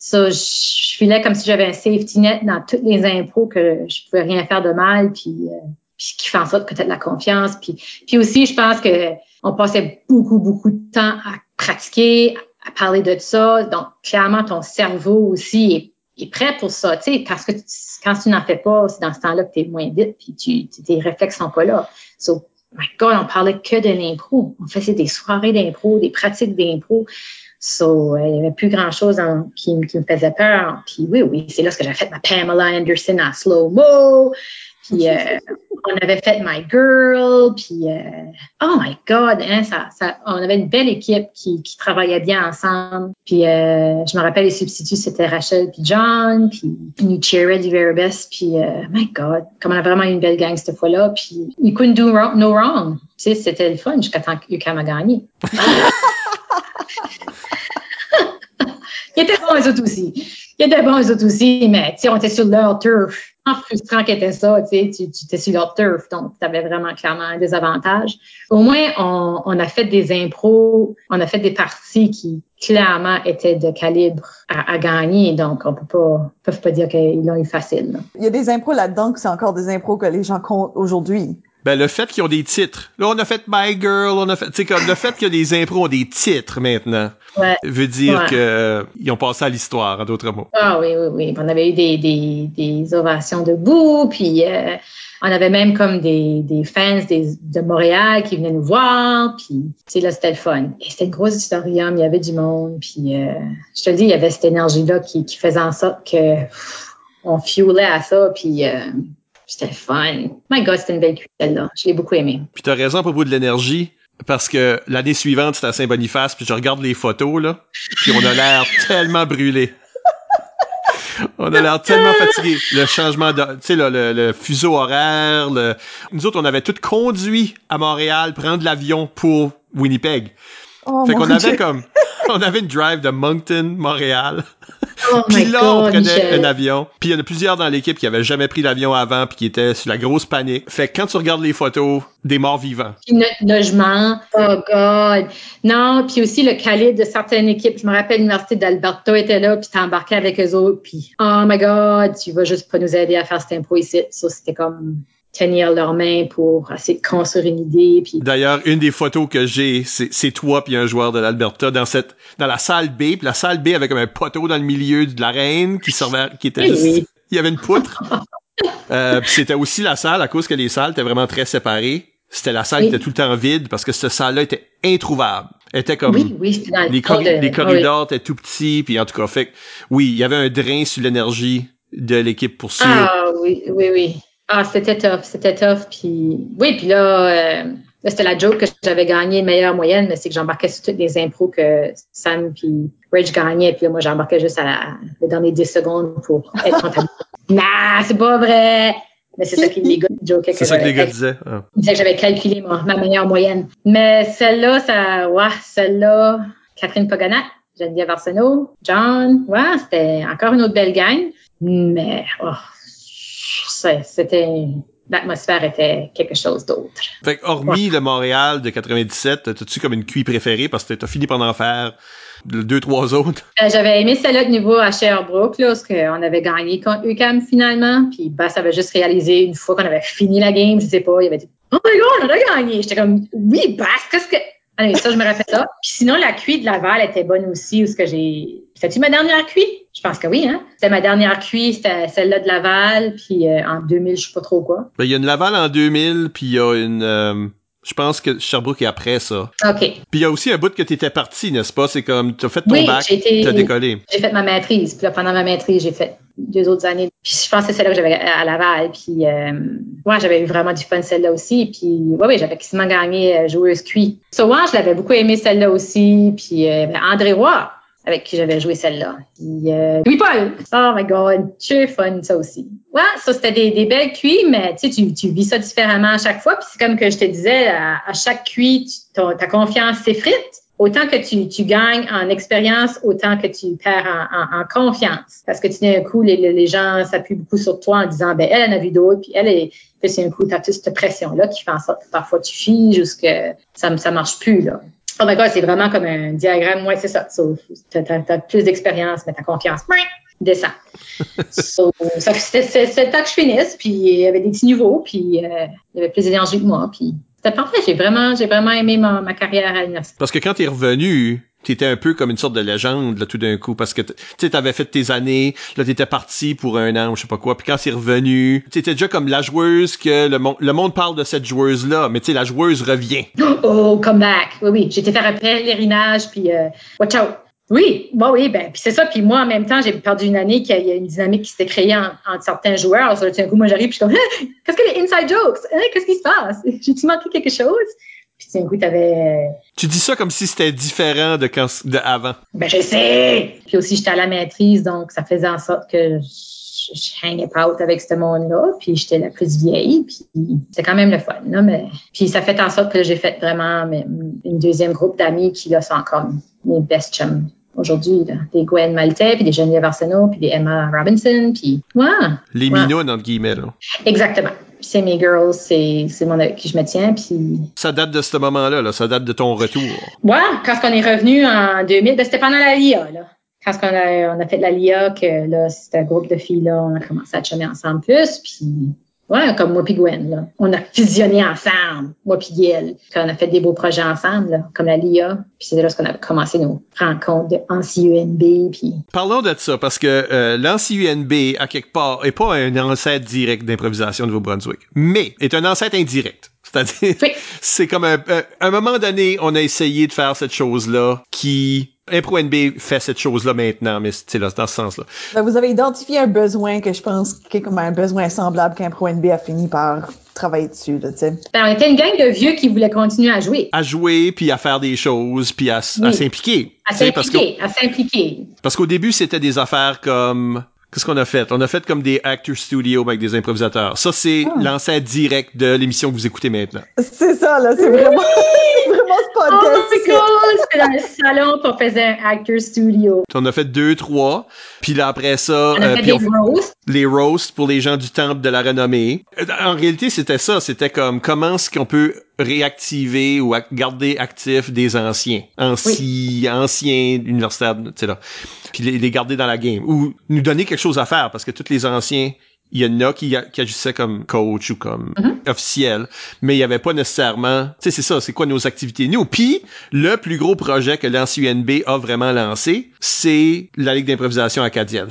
Ça, so, je filais comme si j'avais un safety net dans toutes les impôts que je pouvais rien faire de mal, puis, euh, puis qui fait en sorte que tu as de la confiance. Puis, puis aussi, je pense que on passait beaucoup, beaucoup de temps à pratiquer, à parler de ça. Donc, clairement, ton cerveau aussi est, est prêt pour ça. Tu sais, parce que tu, quand tu n'en fais pas, c'est dans ce temps-là que tu es moins vite, puis tu, tes réflexes sont pas là. So, my God, on parlait que de l'impro. On faisait des soirées d'impro, des pratiques d'impro. So, il euh, y avait plus grand-chose qui, qui, me faisait peur. Puis oui, oui, c'est là que j'avais fait ma Pamela Anderson en slow-mo. Puis euh, on avait fait My Girl, puis euh, oh my God, hein, ça, ça, on avait une belle équipe qui, qui travaillait bien ensemble. Puis euh, je me rappelle les substituts, c'était Rachel puis John, puis Nuchera du Veribes, puis euh, my God, comme on a vraiment une belle gang cette fois-là. Puis you couldn't do wrong, no wrong. Tu sais, c'était le fun jusqu'à temps que a gagné. (laughs) Ils étaient bons, eux autres aussi. Ils étaient bons, eux autres aussi, mais tu sais, on était sur leur turf. Frustrant qu'était ça, tu sais, tu, étais sur leur turf, donc tu avais vraiment clairement des avantages. Au moins, on, a fait des impros, on a fait des parties qui clairement étaient de calibre à, gagner, donc on peut pas, peut pas dire qu'ils l'ont eu facile. Il y a des impros là-dedans que c'est encore des impros que les gens comptent aujourd'hui. Ben, le fait qu'ils ont des titres. Là, on a fait My Girl, on a fait, tu sais, comme le fait que les impros ont des titres maintenant. Ouais. Veut dire Ouais. que euh, ils ont passé à l'histoire, en d'autres mots. Ah oui, oui, oui. On avait eu des, des, des ovations debout, puis euh, on avait même comme des, des fans des, de Montréal qui venaient nous voir, puis tu sais, là, c'était le fun. Et c'était une grosse auditorium, il y avait du monde, puis euh, je te le dis, il y avait cette énergie-là qui, qui faisait en sorte que pff, on fuelait à ça, puis euh, c'était fun. My God, c'était une belle cuite, celle-là. Je l'ai beaucoup aimée. Puis t'as raison à propos de l'énergie, parce que l'année suivante, c'était à Saint-Boniface, puis je regarde les photos, là, puis on a l'air (laughs) tellement brûlé. On a l'air tellement fatigué. Le changement de, tu sais, le, le, le fuseau horaire, le... nous autres, on avait tout conduit à Montréal, prendre l'avion pour Winnipeg. Oh, fait qu'on avait comme, on avait une drive de Moncton, Montréal. Oh Puis là, on prenait un avion. Puis il y en a plusieurs dans l'équipe qui avaient jamais pris l'avion avant puis qui étaient sur la grosse panique. Fait que quand tu regardes les photos des morts vivants, Puis notre logement. Oh God. Non, puis aussi le calibre de certaines équipes. Je me rappelle l'université d'Alberta était là, puis t'as embarqué avec eux autres, puis oh my God, tu vas juste pas nous aider à faire cette impro ici. Ça, c'était comme tenir leurs mains pour essayer de construire une idée, puis D'ailleurs, une des photos que j'ai, c'est c'est toi puis un joueur de l'Alberta dans cette dans la salle B, puis la salle B avait comme un poteau dans le milieu de l'arène qui servait qui était Oui, juste oui. il y avait une poutre. (laughs) euh, puis c'était aussi la salle à cause que les salles étaient vraiment très séparées. C'était la salle Oui. qui était tout le temps vide parce que cette salle-là était introuvable. Elle était comme oui, oui, c'était dans le les, de- les corridors étaient tout petits puis en tout cas fait oui, il y avait un drain sur l'énergie de l'équipe pour sûr. Ah oui, oui, oui. Ah, c'était tough, c'était tough. Puis oui, puis là, euh, là, c'était la joke que j'avais gagné meilleure moyenne, mais c'est que j'embarquais sur toutes les impros que Sam puis Rage gagnaient. Puis là, moi, j'embarquais juste à la, les dernières 10 secondes pour être comptabilisé. (laughs) nah, c'est pas vrai! Mais c'est ça que les gars jokaient c'est ça que les gars disaient. Ah. il disait que j'avais calculé ma, ma meilleure moyenne. Mais celle-là, ça, ouais, celle-là, Catherine Paganac, Geneviève Arsenault, John, ouais, c'était encore une autre belle gang. Mais, oh, c'était, l'atmosphère était quelque chose d'autre. Fait que hormis le Montréal de 97, t'as-tu comme une cuit préférée? Parce que t'as fini par en faire deux, trois autres? Euh, J'avais aimé celle-là de niveau à Sherbrooke, là, parce qu'on avait gagné contre UCAM finalement. Puis Bass avait juste réalisé une fois qu'on avait fini la game, je sais pas, il avait dit Oh my god, on a gagné! J'étais comme Oui, Bass, qu'est-ce que. Allez, ça, je me rappelle ça. Puis sinon, la cuite de Laval était bonne aussi, où ce que j'ai. C'était-tu ma dernière cuite? Je pense que oui, hein? C'était ma dernière cuite, c'était celle-là de Laval, puis euh, en 2000, je sais pas trop quoi. Ben, il y a une Laval en 2000, puis il y a une... euh, je pense que Sherbrooke est après ça. OK. Puis il y a aussi un bout que t'étais parti, n'est-ce pas? C'est comme, t'as fait ton Oui, bac, été- t'as décollé. J'ai fait ma maîtrise. Puis là, pendant ma maîtrise, j'ai fait deux autres années. Puis je pense que c'est celle-là que j'avais à Laval. Puis euh, ouais, j'avais eu vraiment du fun celle-là aussi. Puis ouais, oui, j'avais quasiment gagné euh, joueuse cuit. So ouais, je l'avais beaucoup aimé celle-là aussi. Puis euh, André Roy, avec qui j'avais joué celle-là. Puis euh, Louis-Paul. Oh my God, c'est fun ça aussi. Ouais, ça c'était des, des belles cuits, mais tu sais, tu, vis ça différemment à chaque fois. Puis c'est comme que je te disais, à, à chaque cuit, tu- ta confiance s'effrite. Autant que tu, tu gagnes en expérience, autant que tu perds en, en, en confiance. Parce que tu d'un coup, les, les gens s'appuient beaucoup sur toi en disant, ben elle en a vu d'autres, puis elle est, puis c'est un coup, tu as toute cette pression-là qui fait en sorte que parfois tu figes jusqu'à ça, ça marche plus, là. Oh my God, c'est vraiment comme un diagramme. Ouais, c'est ça. So, t'as, plus d'expérience, mais ta confiance, descend. (laughs) so, ça, c'est, le temps que je finisse, puis il y avait des petits niveaux, puis euh, il y avait plus d'énergie que moi, puis c'était parfait. J'ai vraiment, j'ai vraiment aimé ma, ma carrière à l'université. Parce que quand t'es revenu, t'étais un peu comme une sorte de légende, là, tout d'un coup, parce que, tu t'avais fait tes années, là, t'étais parti pour un an, je sais pas quoi, puis quand t'es revenu, t'étais déjà comme la joueuse que le, monde le monde parle de cette joueuse-là, mais tu la joueuse revient. (gasps) Oh, comeback. Oui, oui. J'ai été faire un pèlerinage, puis euh, watch out. Oui, bon, oui, ben, puis c'est ça. Puis moi, en même temps, j'ai perdu une année qu'il y a une dynamique qui s'est créée en- entre certains joueurs. D'un coup, moi, j'arrive, puis je suis comme, (laughs) qu'est-ce que les inside jokes? Hein, qu'est-ce qui se passe? (laughs) J'ai-tu manqué quelque chose? Puis d'un coup, t'avais, Tu dis ça comme si c'était différent de quand, de avant. ben, je sais. Puis aussi, j'étais à la maîtrise, donc ça faisait en sorte que je, je hangais pas out avec ce monde-là. Puis j'étais la plus vieille. Puis c'est quand même le fun, là. Mais, puis ça fait en sorte que j'ai fait vraiment une deuxième groupe d'amis qui, là, sont encore mes best chums aujourd'hui. Des Gwen Maltais, puis des Geneviève Arsenault, puis des Emma Robinson, puis ouais, Les Ouais. minounes, entre guillemets, là. exactement. C'est mes girls, c'est c'est mon avec qui je me tiens, puis Ça date de ce moment-là, là. Ça date de ton retour. Ouais, quand on est revenu en 2000, ben, c'était pendant la LIA, là. Quand on a, on a fait la LIA, que là, c'était un groupe de filles, là, on a commencé à chummer ensemble plus, puis Ouais, comme moi puis Gwen. Là. On a fusionné ensemble, moi puis Gail. On a fait des beaux projets ensemble, là, comme la LIA. Puis c'est là qu'on a commencé nos rencontres de UNB. Puis... Parlons de ça, parce que euh, UNB, à quelque part, est pas un ancêtre direct d'improvisation de Nouveau-Brunswick, mais est un ancêtre indirect. C'est-à-dire, (laughs) c'est comme un, un moment donné, on a essayé de faire cette chose-là qui Impro NB fait cette chose-là maintenant, mais c'est là, dans ce sens-là. Ben, vous avez identifié un besoin que je pense qui est comme un besoin semblable qu'Impro NB a fini par travailler dessus, là, tu sais. Ben, on était une gang de vieux qui voulaient continuer à jouer. À jouer, puis à faire des choses, puis à, s'impliquer. À s'impliquer, à s'impliquer. Parce qu'au début, c'était des affaires comme Qu'est-ce qu'on a fait? On a fait comme des actors studio avec des improvisateurs. Ça, c'est ah. l'ancêtre direct de l'émission que vous écoutez maintenant. C'est ça, là. C'est vraiment, (laughs) vraiment ce podcast. Oh my god! C'était dans le salon qu'on faisait un actor studio. On a fait deux, trois. Puis là, après ça... On a euh, fait des roasts. Les roasts pour les gens du temple de la renommée. Euh, en réalité, c'était ça. C'était comme comment est-ce qu'on peut réactiver ou garder actifs des anciens, anciens, anciens universitaires, tu sais là, puis les, garder dans la game ou nous donner quelque chose à faire parce que tous les anciens il y en a qui, qui agissaient comme coach ou comme mm-hmm. officiel, mais il y avait pas nécessairement, tu sais, c'est ça, c'est quoi nos activités nous. Puis le plus gros projet que l'ANCUNB a vraiment lancé, c'est la Ligue d'improvisation acadienne.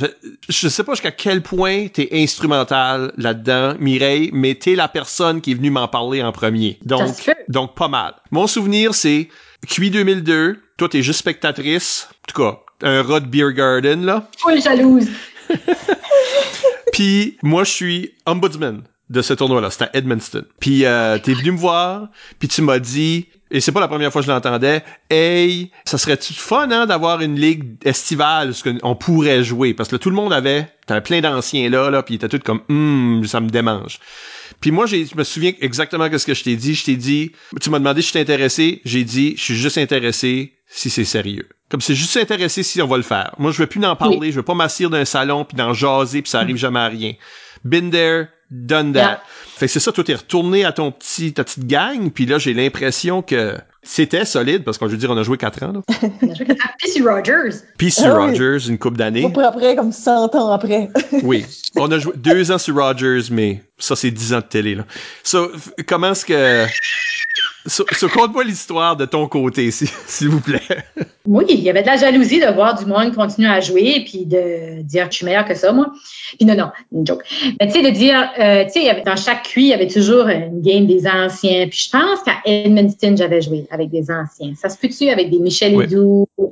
Je sais pas jusqu'à quel point t'es instrumental là-dedans, Mireille, mais t'es la personne qui est venue m'en parler en premier. Donc, donc pas mal. Mon souvenir, c'est QI 2002, toi t'es juste spectatrice, en tout cas, un rat de beer garden, là. Full jalouse. (laughs) (laughs) Puis moi, je suis ombudsman de ce tournoi-là. C'était à. Puis euh, t'es venu me voir, puis tu m'as dit, et c'est pas la première fois que je l'entendais, hey, ça serait-tu fun hein, d'avoir une ligue estivale ce qu'on pourrait jouer? Parce que tout le monde avait, t'avais plein d'anciens là, là, puis ils étaient comme, hum, ça me démange. Puis moi, je me souviens exactement de ce que je t'ai dit. Je t'ai dit, tu m'as demandé si je suis intéressé. J'ai dit, je suis juste intéressé si c'est sérieux. Comme c'est juste intéressé si on va le faire. Moi, je veux plus en parler. Je veux pas m'asseoir d'un salon puis d'en jaser puis ça arrive jamais à rien. Been there, done that. Fait que c'est ça, toi t'es retourné à ton petit, ta petite gang, puis là j'ai l'impression que c'était solide parce qu'on je veux dire on a joué 4 ans là. (laughs) on a joué 4 ans. PC Rogers. PC ah Rogers, une coupe d'années. Pas après comme 100 ans après. (laughs) oui, on a joué deux ans sur Rogers, mais ça c'est 10 ans de télé là. So, comment est-ce que So, conte-moi l'histoire de ton côté, s'il vous plaît. Oui, il y avait de la jalousie de voir du monde continuer à jouer puis de dire que je suis meilleur que ça, moi. Puis non, non, une joke. Mais tu sais, de dire, euh, tu sais, dans chaque QI, il y avait toujours une game des anciens. Puis je pense qu'à Edmundston, j'avais joué avec des anciens. Ça se peut-tu avec des Michel oui.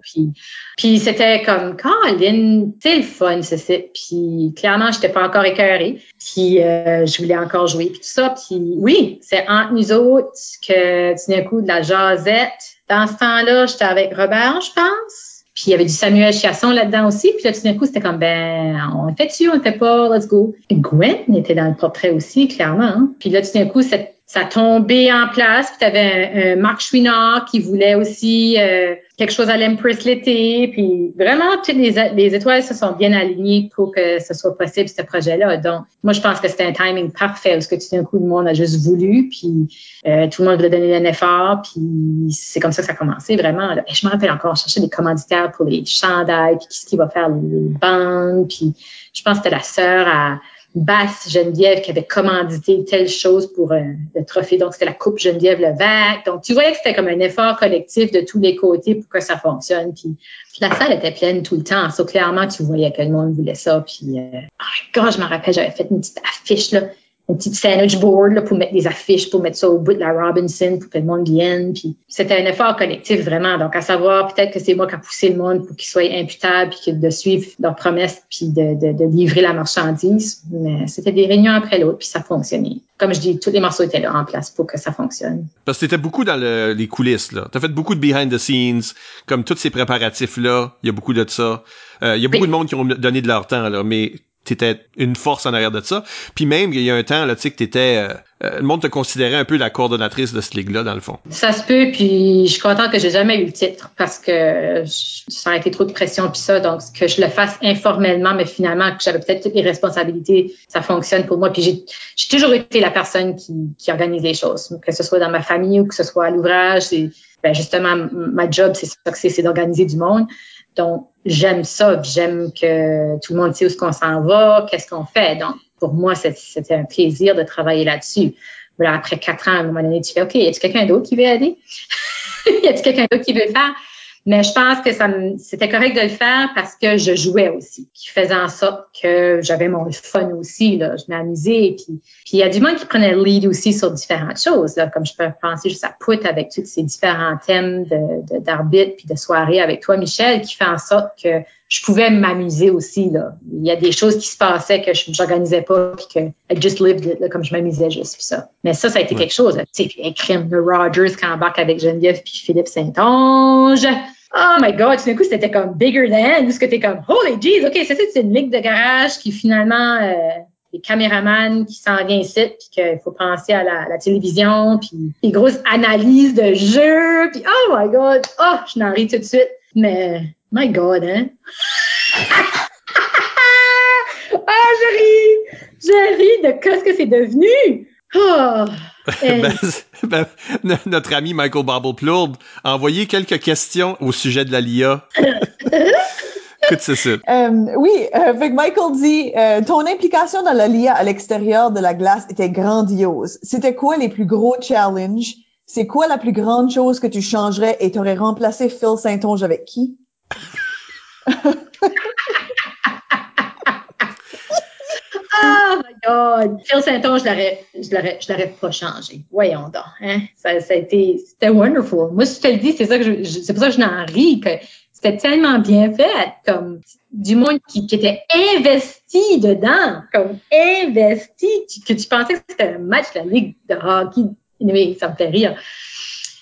Puis, puis c'était comme, Colin, c'est le fun, c'est Puis clairement, j'étais pas encore écœurée. Puis euh, je voulais encore jouer. Puis tout ça. Puis oui, c'est entre nous autres que tu d'un coup de la jasette. Dans ce temps-là, j'étais avec Robert, je pense. Puis il y avait du Samuel Chiasson là-dedans aussi. Puis là, tout d'un coup, c'était comme, ben, on le fait dessus, on le fait pas, let's go. Gwen était dans le portrait aussi, clairement. Hein. Puis là, tout d'un coup, cette ça tombait en place. Puis tu avais un, Marc Chouinard qui voulait aussi euh, quelque chose à l'Empress l'été. Puis vraiment, toutes les, les, étoiles se sont bien alignées pour que ce soit possible, ce projet-là. Donc, moi, je pense que c'était un timing parfait parce que tout d'un coup, le monde a juste voulu. Puis euh, tout le monde voulait donner un effort. Puis c'est comme ça que ça a commencé, vraiment. Et je me rappelle encore chercher des commanditaires pour les chandails. Puis qu'est-ce qui va faire les bandes. Puis je pense que c'était la sœur à Basse Geneviève qui avait commandité telle chose pour euh, le trophée. Donc, c'était la Coupe Geneviève Levac. Donc, tu voyais que c'était comme un effort collectif de tous les côtés pour que ça fonctionne. Puis, la salle était pleine tout le temps. So, clairement, tu voyais que le monde voulait ça. Puis, euh, oh my je me rappelle, j'avais fait une petite affiche, là une petite sandwich board là, pour mettre des affiches, pour mettre ça au bout de la Robinson, pour que le monde vienne. Puis c'était un effort collectif vraiment. Donc à savoir peut-être que c'est moi qui a poussé le monde pour qu'ils soient imputables, puis de suivre leurs promesses, puis de, de, de livrer la marchandise. Mais c'était des réunions après l'autre, puis ça fonctionnait. Comme je dis, tous les morceaux étaient là en place pour que ça fonctionne. Parce que t'étais beaucoup dans le, les coulisses là. T'as fait beaucoup de behind the scenes, comme tous ces préparatifs là. Il y a beaucoup de ça. Euh, il y a beaucoup de monde qui ont donné de leur temps là, mais t'étais une force en arrière de ça. Puis même, il y a un temps, tu sais, que t'étais... Euh, euh, le monde te considérait un peu la coordonnatrice de cette ligue-là, dans le fond. Ça se peut, puis je suis contente que j'ai jamais eu le titre parce que ça a été trop de pression puis ça, donc que je le fasse informellement, mais finalement que j'avais peut-être toutes les responsabilités, ça fonctionne pour moi. Puis j'ai, toujours été la personne qui, organise les choses, que ce soit dans ma famille ou que ce soit à l'ouvrage. Ben justement, ma job, c'est ça que c'est, c'est d'organiser du monde. Donc, j'aime ça. J'aime que tout le monde sait où ce qu'on s'en va, qu'est-ce qu'on fait. Donc, pour moi, c'était un plaisir de travailler là-dessus. Voilà, après quatre ans, à un moment donné, tu fais, OK, y a-t-il quelqu'un d'autre qui veut aider? (laughs) y a-t-il quelqu'un d'autre qui veut le faire? Mais je pense que ça c'était correct de le faire parce que je jouais aussi, qui faisait en sorte que j'avais mon fun aussi. Là. Je m'amusais. Puis, puis il y a du monde qui prenait le lead aussi sur différentes choses, là, comme je peux penser juste à Put avec tous ces différents thèmes de, d'arbitre puis de soirée avec toi, Michel, qui fait en sorte que je pouvais m'amuser aussi. Là. Il y a des choses qui se passaient que je n'organisais pas puis que I just lived it, là, comme je m'amusais juste puis ça. Mais ça, ça a été quelque chose. Tu sais, puis crime de Rogers qui embarque avec Geneviève puis Philippe Saint-Onge. Oh my God, tout d'un coup, c'était comme bigger than, où ce que t'es comme, holy jeez, OK, ça, c'est une ligue de garage qui finalement, euh, les caméramans qui s'en viennent ici, puis qu'il faut penser à la, télévision, puis les grosses analyses de jeux, puis oh my God, oh, je n'en ris tout de suite. Mais, my God, hein? (laughs) ah, je ris! Je ris de ce que c'est devenu! Oh! (laughs) ben, (laughs) ben, notre ami Michael Babel a envoyé quelques questions au sujet de la LIA. (laughs) Écoute ça. Euh, oui, euh, Michael dit euh, ton implication dans la LIA à l'extérieur de la glace était grandiose. C'était quoi les plus gros challenges? C'est quoi la plus grande chose que tu changerais et t'aurais remplacé Phil Saint-Onge avec qui? Oh my God! Phil Saint-Onge, je l'aurais, pas changé. Voyons donc, hein? Ça, ça a été, c'était wonderful. Moi, si je te le dis, c'est ça que je, c'est pour ça que je n'en ris, que c'était tellement bien fait, comme du monde qui, qui était investi dedans, comme investi, que tu pensais que c'était un match de la Ligue de hockey. Anyway, ça me fait rire.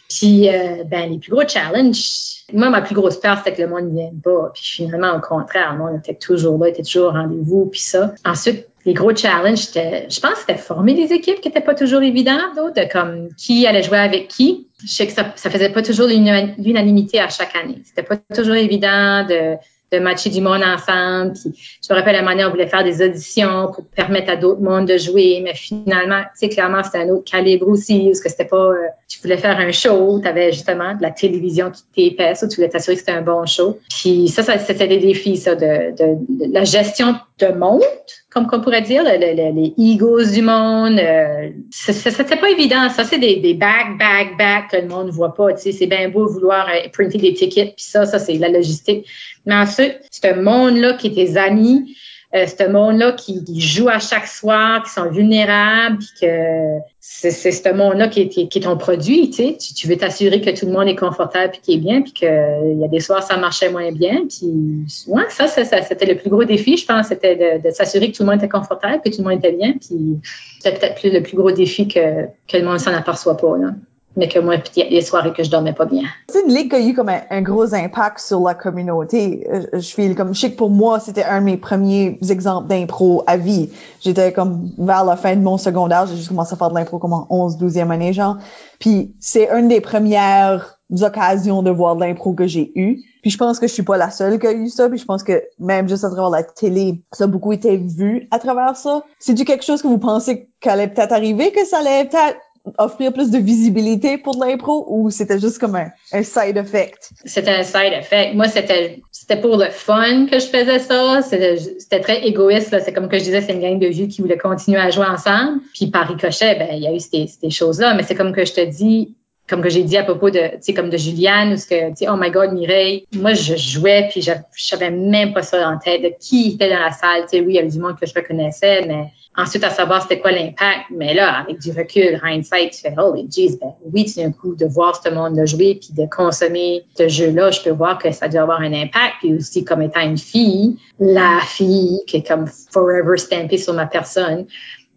Puis, euh, ben, les plus gros challenges, moi, ma plus grosse peur, c'était que le monde ne vienne pas. Puis finalement, au contraire, le monde était toujours là, était toujours au rendez-vous, puis ça. Ensuite, les gros challenges, je pense c'était former des équipes qui n'étaient pas toujours évidentes, de comme qui allait jouer avec qui. Je sais que ça, ça faisait pas toujours l'unanimité à chaque année. C'était pas toujours évident de de matcher du monde ensemble. Puis je me rappelle à un moment on voulait faire des auditions pour permettre à d'autres mondes de jouer, mais finalement, tu sais, clairement, c'était un autre calibre aussi, parce que c'était pas, euh, tu voulais faire un show, tu avais justement de la télévision qui t'épaisse, ou tu voulais t'assurer que c'était un bon show. Puis ça, ça c'était des défis, ça, de, de, de la gestion de monde, comme qu'on pourrait dire, les egos du monde. Euh, c'était pas évident. Ça, c'est des, des back, back, que le monde ne voit pas. C'est bien beau vouloir euh, printer des tickets, puis ça, ça, c'est la logistique. Mais ensuite, ce monde-là qui est tes amis, euh, ce monde-là qui, joue à chaque soir, qui sont vulnérables, puis que c'est ce monde-là qui est, qui, est ton produit, tu. Tu, veux t'assurer que tout le monde est confortable puis qu'il est bien, puis qu'il y a des soirs ça marchait moins bien, puis ouais, ça, ça, c'était le plus gros défi, je pense, c'était de, de s'assurer que tout le monde était confortable, que tout le monde était bien, puis c'était peut-être plus le plus gros défi que, que le monde s'en aperçoit pas, là mais que moi, il y a des soirées que je dormais pas bien. C'est une ligue qui a eu comme un, gros impact sur la communauté. Euh, je, file comme, que pour moi, c'était un de mes premiers exemples d'impro à vie. J'étais comme vers la fin de mon secondaire, j'ai juste commencé à faire de l'impro comme en 11, 12e année, genre. Puis c'est une des premières occasions de voir de l'impro que j'ai eu. Puis je pense que je suis pas la seule qui a eu ça. Puis je pense que même juste à travers la télé, ça a beaucoup été vu à travers ça. C'est-tu quelque chose que vous pensez qu'allait peut-être arriver, que ça allait peut-être offrir plus de visibilité pour l'impro ou c'était juste comme un, un side effect? C'était un side effect. Moi, c'était c'était pour le fun que je faisais ça. C'était très égoïste. C'est comme que je disais, c'est une gang de vieux qui voulaient continuer à jouer ensemble. Puis par ricochet, ben, il y a eu ces, choses-là. Mais c'est comme que je te dis, comme que j'ai dit à propos de, tu sais, comme de Juliane, ou ce que, tu sais, oh my God, Mireille, moi, je jouais, puis je, je savais même pas ça en tête, de qui était dans la salle. Tu sais, oui, il y avait du monde que je reconnaissais, mais ensuite, à savoir c'était quoi l'impact. Mais là, avec du recul, hindsight, tu fais, holy jeez, ben oui, tu as un coup de voir ce monde de jouer, puis de consommer ce jeu-là, je peux voir que ça doit avoir un impact. Puis aussi, comme étant une fille, la fille qui est comme forever stampée sur ma personne,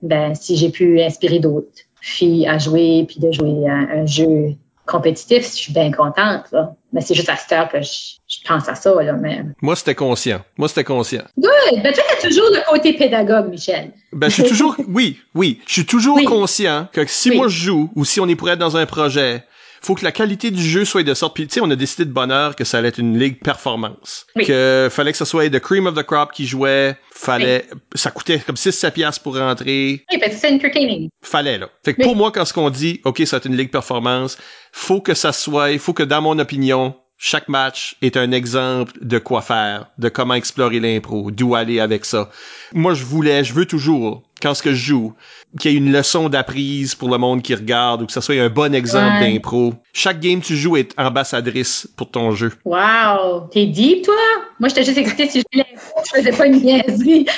ben, si j'ai pu inspirer d'autres filles à jouer, puis de jouer à un jeu compétitif, je suis bien contente. Là. Mais c'est juste à cette heure que je, pense à ça. Là, mais... Moi, c'était conscient. Moi, c'était conscient. Good! Ben, tu as toujours le côté pédagogue, Michel. Ben, je suis toujours... (laughs) oui, oui. Je suis toujours conscient que si moi je joue ou si on est pour être dans un projet, faut que la qualité du jeu soit de sorte. Puis, tu sais, on a décidé de bonheur que ça allait être une ligue performance. Que fallait que ce soit The Cream of the Crop qui jouait. Fallait, ça coûtait comme 6-7 piastres pour rentrer. Oui, parce que c'est entertaining. Fallait, là. Fait que pour moi, quand ce qu'on dit, OK, ça va être une ligue performance, faut que ça soit, il faut que dans mon opinion, chaque match est un exemple de quoi faire, de comment explorer l'impro, d'où aller avec ça. Moi, je voulais, je veux toujours, quand ce que je joue, qu'il y ait une leçon d'apprise pour le monde qui regarde ou que ça soit un bon exemple Ouais. d'impro. Chaque game que tu joues est ambassadrice pour ton jeu. Wow! T'es deep, toi? Moi, j'étais juste excitée si je voulais. Je faisais pas une niaiserie. (laughs)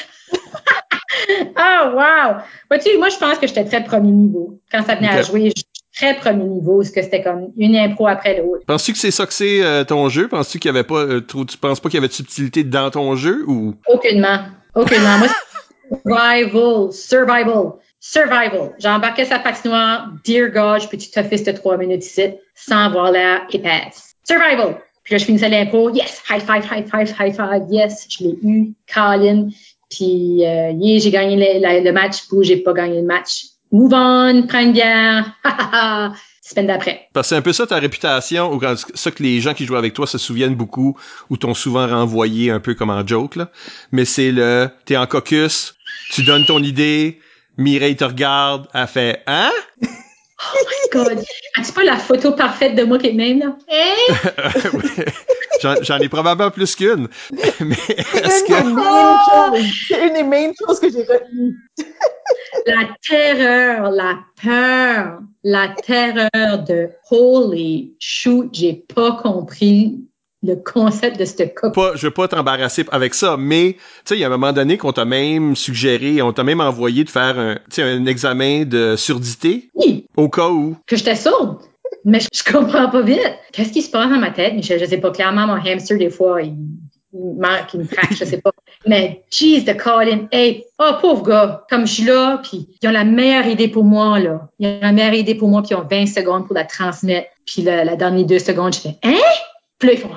Ah, wow! Vois-tu, moi, je pense que j'étais très premier niveau. Quand ça venait à jouer, très premier niveau, parce que c'était comme une impro après l'autre. Penses-tu que c'est ça que c'est euh, ton jeu? Penses-tu qu'il y avait pas euh, trop, tu penses pas qu'il y avait de subtilité dans ton jeu ou? Aucunement. Aucunement. Moi, survival, survival, survival. J'embarquais sa patinoire, dear God, peux-tu toffer cette trois minutes ici sans avoir l'air épaisse. Survival. Puis là, je finissais l'impro. Yes, high five, high five, high five. Yes, je l'ai eu. Colin. Puis, euh, yeah, j'ai gagné le, la- le match. Ou j'ai pas gagné le match. Move on, prends une bière. (laughs) Semaine d'après. Parce que c'est un peu ça ta réputation, ou quand, ça que les gens qui jouent avec toi se souviennent beaucoup, ou t'ont souvent renvoyé un peu comme en joke, là. Mais c'est le, t'es en caucus, tu donnes ton idée, Mireille te regarde, elle fait, hein? (laughs) Oh my God. As-tu pas la photo parfaite de moi qui est même, là? Hein? (laughs) J'en j'en ai probablement plus qu'une. Mais est-ce C'est une des que, choses. C'est une des main choses que j'ai retenues. La terreur, la peur, la terreur de holy shoot, j'ai pas compris le concept de ce coq. pas, je veux pas t'embarrasser avec ça, mais, tu sais, il y a un moment donné qu'on t'a même suggéré, on t'a même envoyé de faire un, tu sais, un examen de surdité, Oui, au cas où. que j'étais sourde. Mais je, je comprends pas vite. Qu'est-ce qui se passe dans ma tête? Je, je sais pas clairement, mon hamster, des fois, il, il me craque, je sais pas. Mais, jeez, de Colin, hey, oh, pauvre gars, comme je suis là, puis ils ont la meilleure idée pour moi, là. Ils ont la meilleure idée pour moi, puis ils ont 20 secondes pour la transmettre. Puis la, la dernière deux secondes, je fais, hein? Puis là, ils font,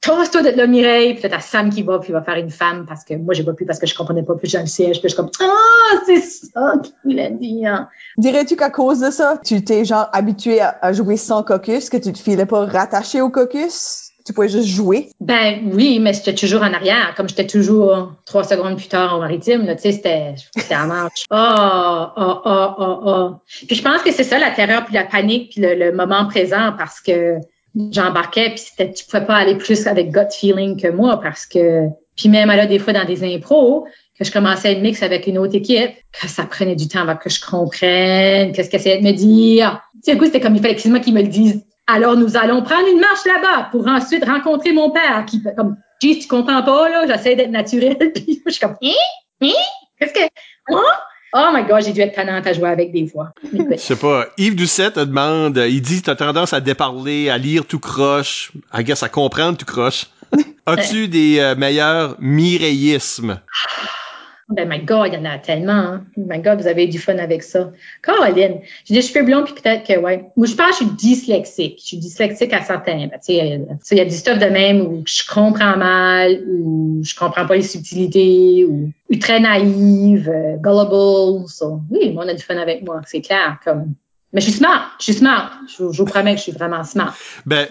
tasse-toi de là, Mireille. Puis là, t'as Sam qui va, puis il va faire une femme, parce que moi, j'ai pas pu, parce que je comprenais pas plus dans le siège. Puis je suis comme, ah, c'est ça qu'il a dit, hein. Dirais-tu qu'à cause de ça, tu t'es genre habitué à, à jouer sans caucus, que tu te filais pas rattaché au caucus? Tu pouvais juste jouer? Ben oui, mais j'étais toujours en arrière, comme j'étais toujours trois secondes plus tard au maritime, là, tu sais, c'était, c'était en marche. Oh, oh, oh, oh, oh. Puis je pense que c'est ça, la terreur, puis la panique, puis le, le moment présent, parce que j'embarquais, puis c'était, tu pouvais pas aller plus avec gut feeling que moi, parce que, puis même là, des fois dans des impros, que je commençais une mix avec une autre équipe, que ça prenait du temps avant que je comprenne, qu'est-ce qu'elle essayait de me dire. Tu sais, du coup, c'était comme il fallait quasiment qu'ils me le disent. Alors, nous allons prendre une marche là-bas pour ensuite rencontrer mon père qui comme, Jeez, tu comprends pas, là, j'essaie d'être naturel. (laughs) Puis je suis comme, hein? Hein? Qu'est-ce que, moi? Oh my god, j'ai dû être tannante à jouer avec des fois. (laughs) Écoute. Je sais pas. Yves Doucet te demande, il dit, t'as tendance à déparler, à lire tout croche, à guess à comprendre tout croche. (laughs) As-tu des euh, meilleurs mireillismes? (sighs) Ben, my God, il y en a tellement. Hein. My God, vous avez du fun avec ça. Caroline, j'ai des cheveux blonds, puis peut-être que, ouais. Moi, je pense que je suis dyslexique. Je suis dyslexique à certains. Ben, tu sais, il y a du stuff de même où je comprends mal, ou je comprends pas les subtilités, ou, très naïve, euh, gullible. So, oui, on a du fun avec moi, c'est clair. Comme... Mais je suis smart. Je suis smart. Je vous promets que je suis vraiment smart. Ben,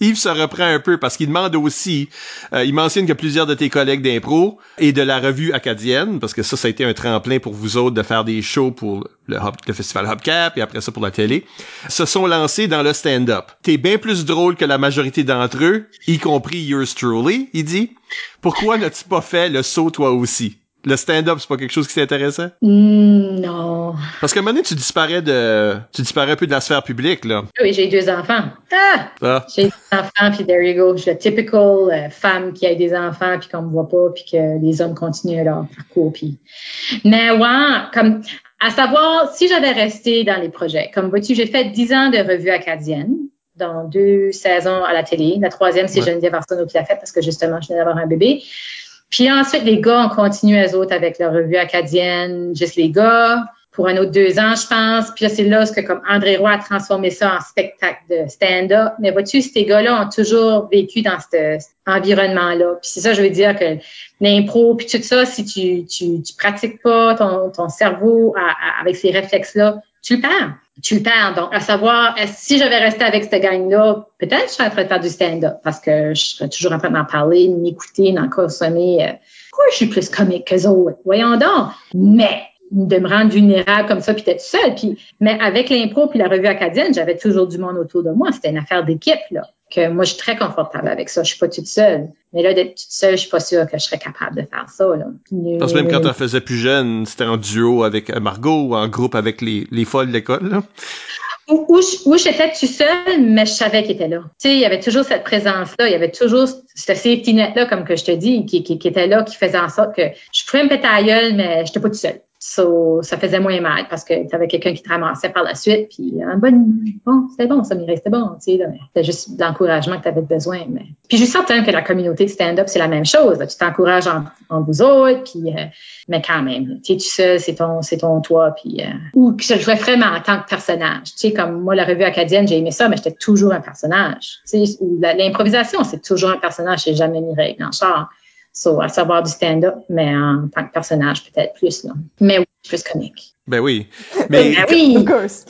Yves se reprend un peu parce qu'il demande aussi, euh, il mentionne que plusieurs de tes collègues d'impro et de la revue acadienne, parce que ça, ça a été un tremplin pour vous autres de faire des shows pour le, Hub- le festival Hubcap et après ça pour la télé, se sont lancés dans le stand-up. T'es bien plus drôle que la majorité d'entre eux, y compris yours truly, il dit. Pourquoi n'as-tu pas fait le saut toi aussi? Le stand-up, c'est pas quelque chose qui t'intéressait? Hmm, non. Parce qu'à un moment donné, tu disparais de, tu disparais un peu de la sphère publique, là. Oui, j'ai deux enfants. Ah! Ah. J'ai des enfants, puis there you go. Je suis la typical euh, femme qui a des enfants, puis qu'on me voit pas, puis que les hommes continuent leur parcours. Puis... Mais ouais, comme à savoir, si j'avais resté dans les projets, comme vois-tu, j'ai fait dix ans de revue acadienne dans deux saisons à la télé. La troisième, c'est Ouais. Geneviève Arsenault qui l'a fait parce que justement, je venais d'avoir un bébé. Puis ensuite, les gars ont continué, eux autres, avec leur revue acadienne, juste les gars, pour un autre deux ans, je pense. Puis là, c'est là que, comme André Roy a transformé ça en spectacle de stand-up. Mais vois-tu, ces gars-là ont toujours vécu dans cet environnement-là. Puis c'est ça, je veux dire que l'impro, puis tout ça, si tu, tu, pratiques pas ton, ton cerveau avec ces réflexes-là, tu le perds. Tu le perds. Donc, à savoir, si j'avais resté avec cette gang-là, peut-être je serais en train de faire du stand-up parce que je serais toujours en train d'en parler, de m'écouter, d'en consommer. Euh, Pourquoi je suis plus comique qu'eux autres? Voyons donc. Mais de me rendre vulnérable comme ça, puis d'être seule. Puis, mais avec l'impro puis la revue acadienne, j'avais toujours du monde autour de moi. C'était une affaire d'équipe, là. Que moi, je suis très confortable avec ça. Je suis pas toute seule. Mais là, d'être toute seule, je suis pas sûre que je serais capable de faire ça. Là. Parce que même quand on faisait plus jeune, c'était en duo avec Margot ou en groupe avec les, les folles de l'école. Où, où, j'étais tout seul, mais je savais qu'il était là. Tu sais, il y avait toujours cette présence-là, il y avait toujours ce safety net-là, comme que je te dis, qui, qui, qui, était là, qui faisait en sorte que je pouvais me péter à gueule, mais j'étais pas tout seul. So, ça faisait moins mal parce que tu avais quelqu'un qui te ramassait par la suite. Puis, un bon, bon c'était bon, ça m'y restait bon. Tu sais, c'était juste l'encouragement que tu avais besoin. Mais... Puis, je suis que la communauté de stand-up, c'est la même chose. Tu t'encourages en, vous autres. Puis, euh, mais quand même, tu es tout seul, c'est ton, c'est ton toi. Puis, euh, ou que je jouais vraiment en tant que personnage. Tu sais, comme moi, la revue acadienne, j'ai aimé ça, mais j'étais toujours un personnage. Tu sais, l'improvisation, c'est toujours un personnage. J'ai jamais mis règle en char. So, à savoir du stand-up, mais en tant que personnage, peut-être plus, là. Mais oui, plus comique. Ben oui. (laughs) Mais, ben oui. Of course.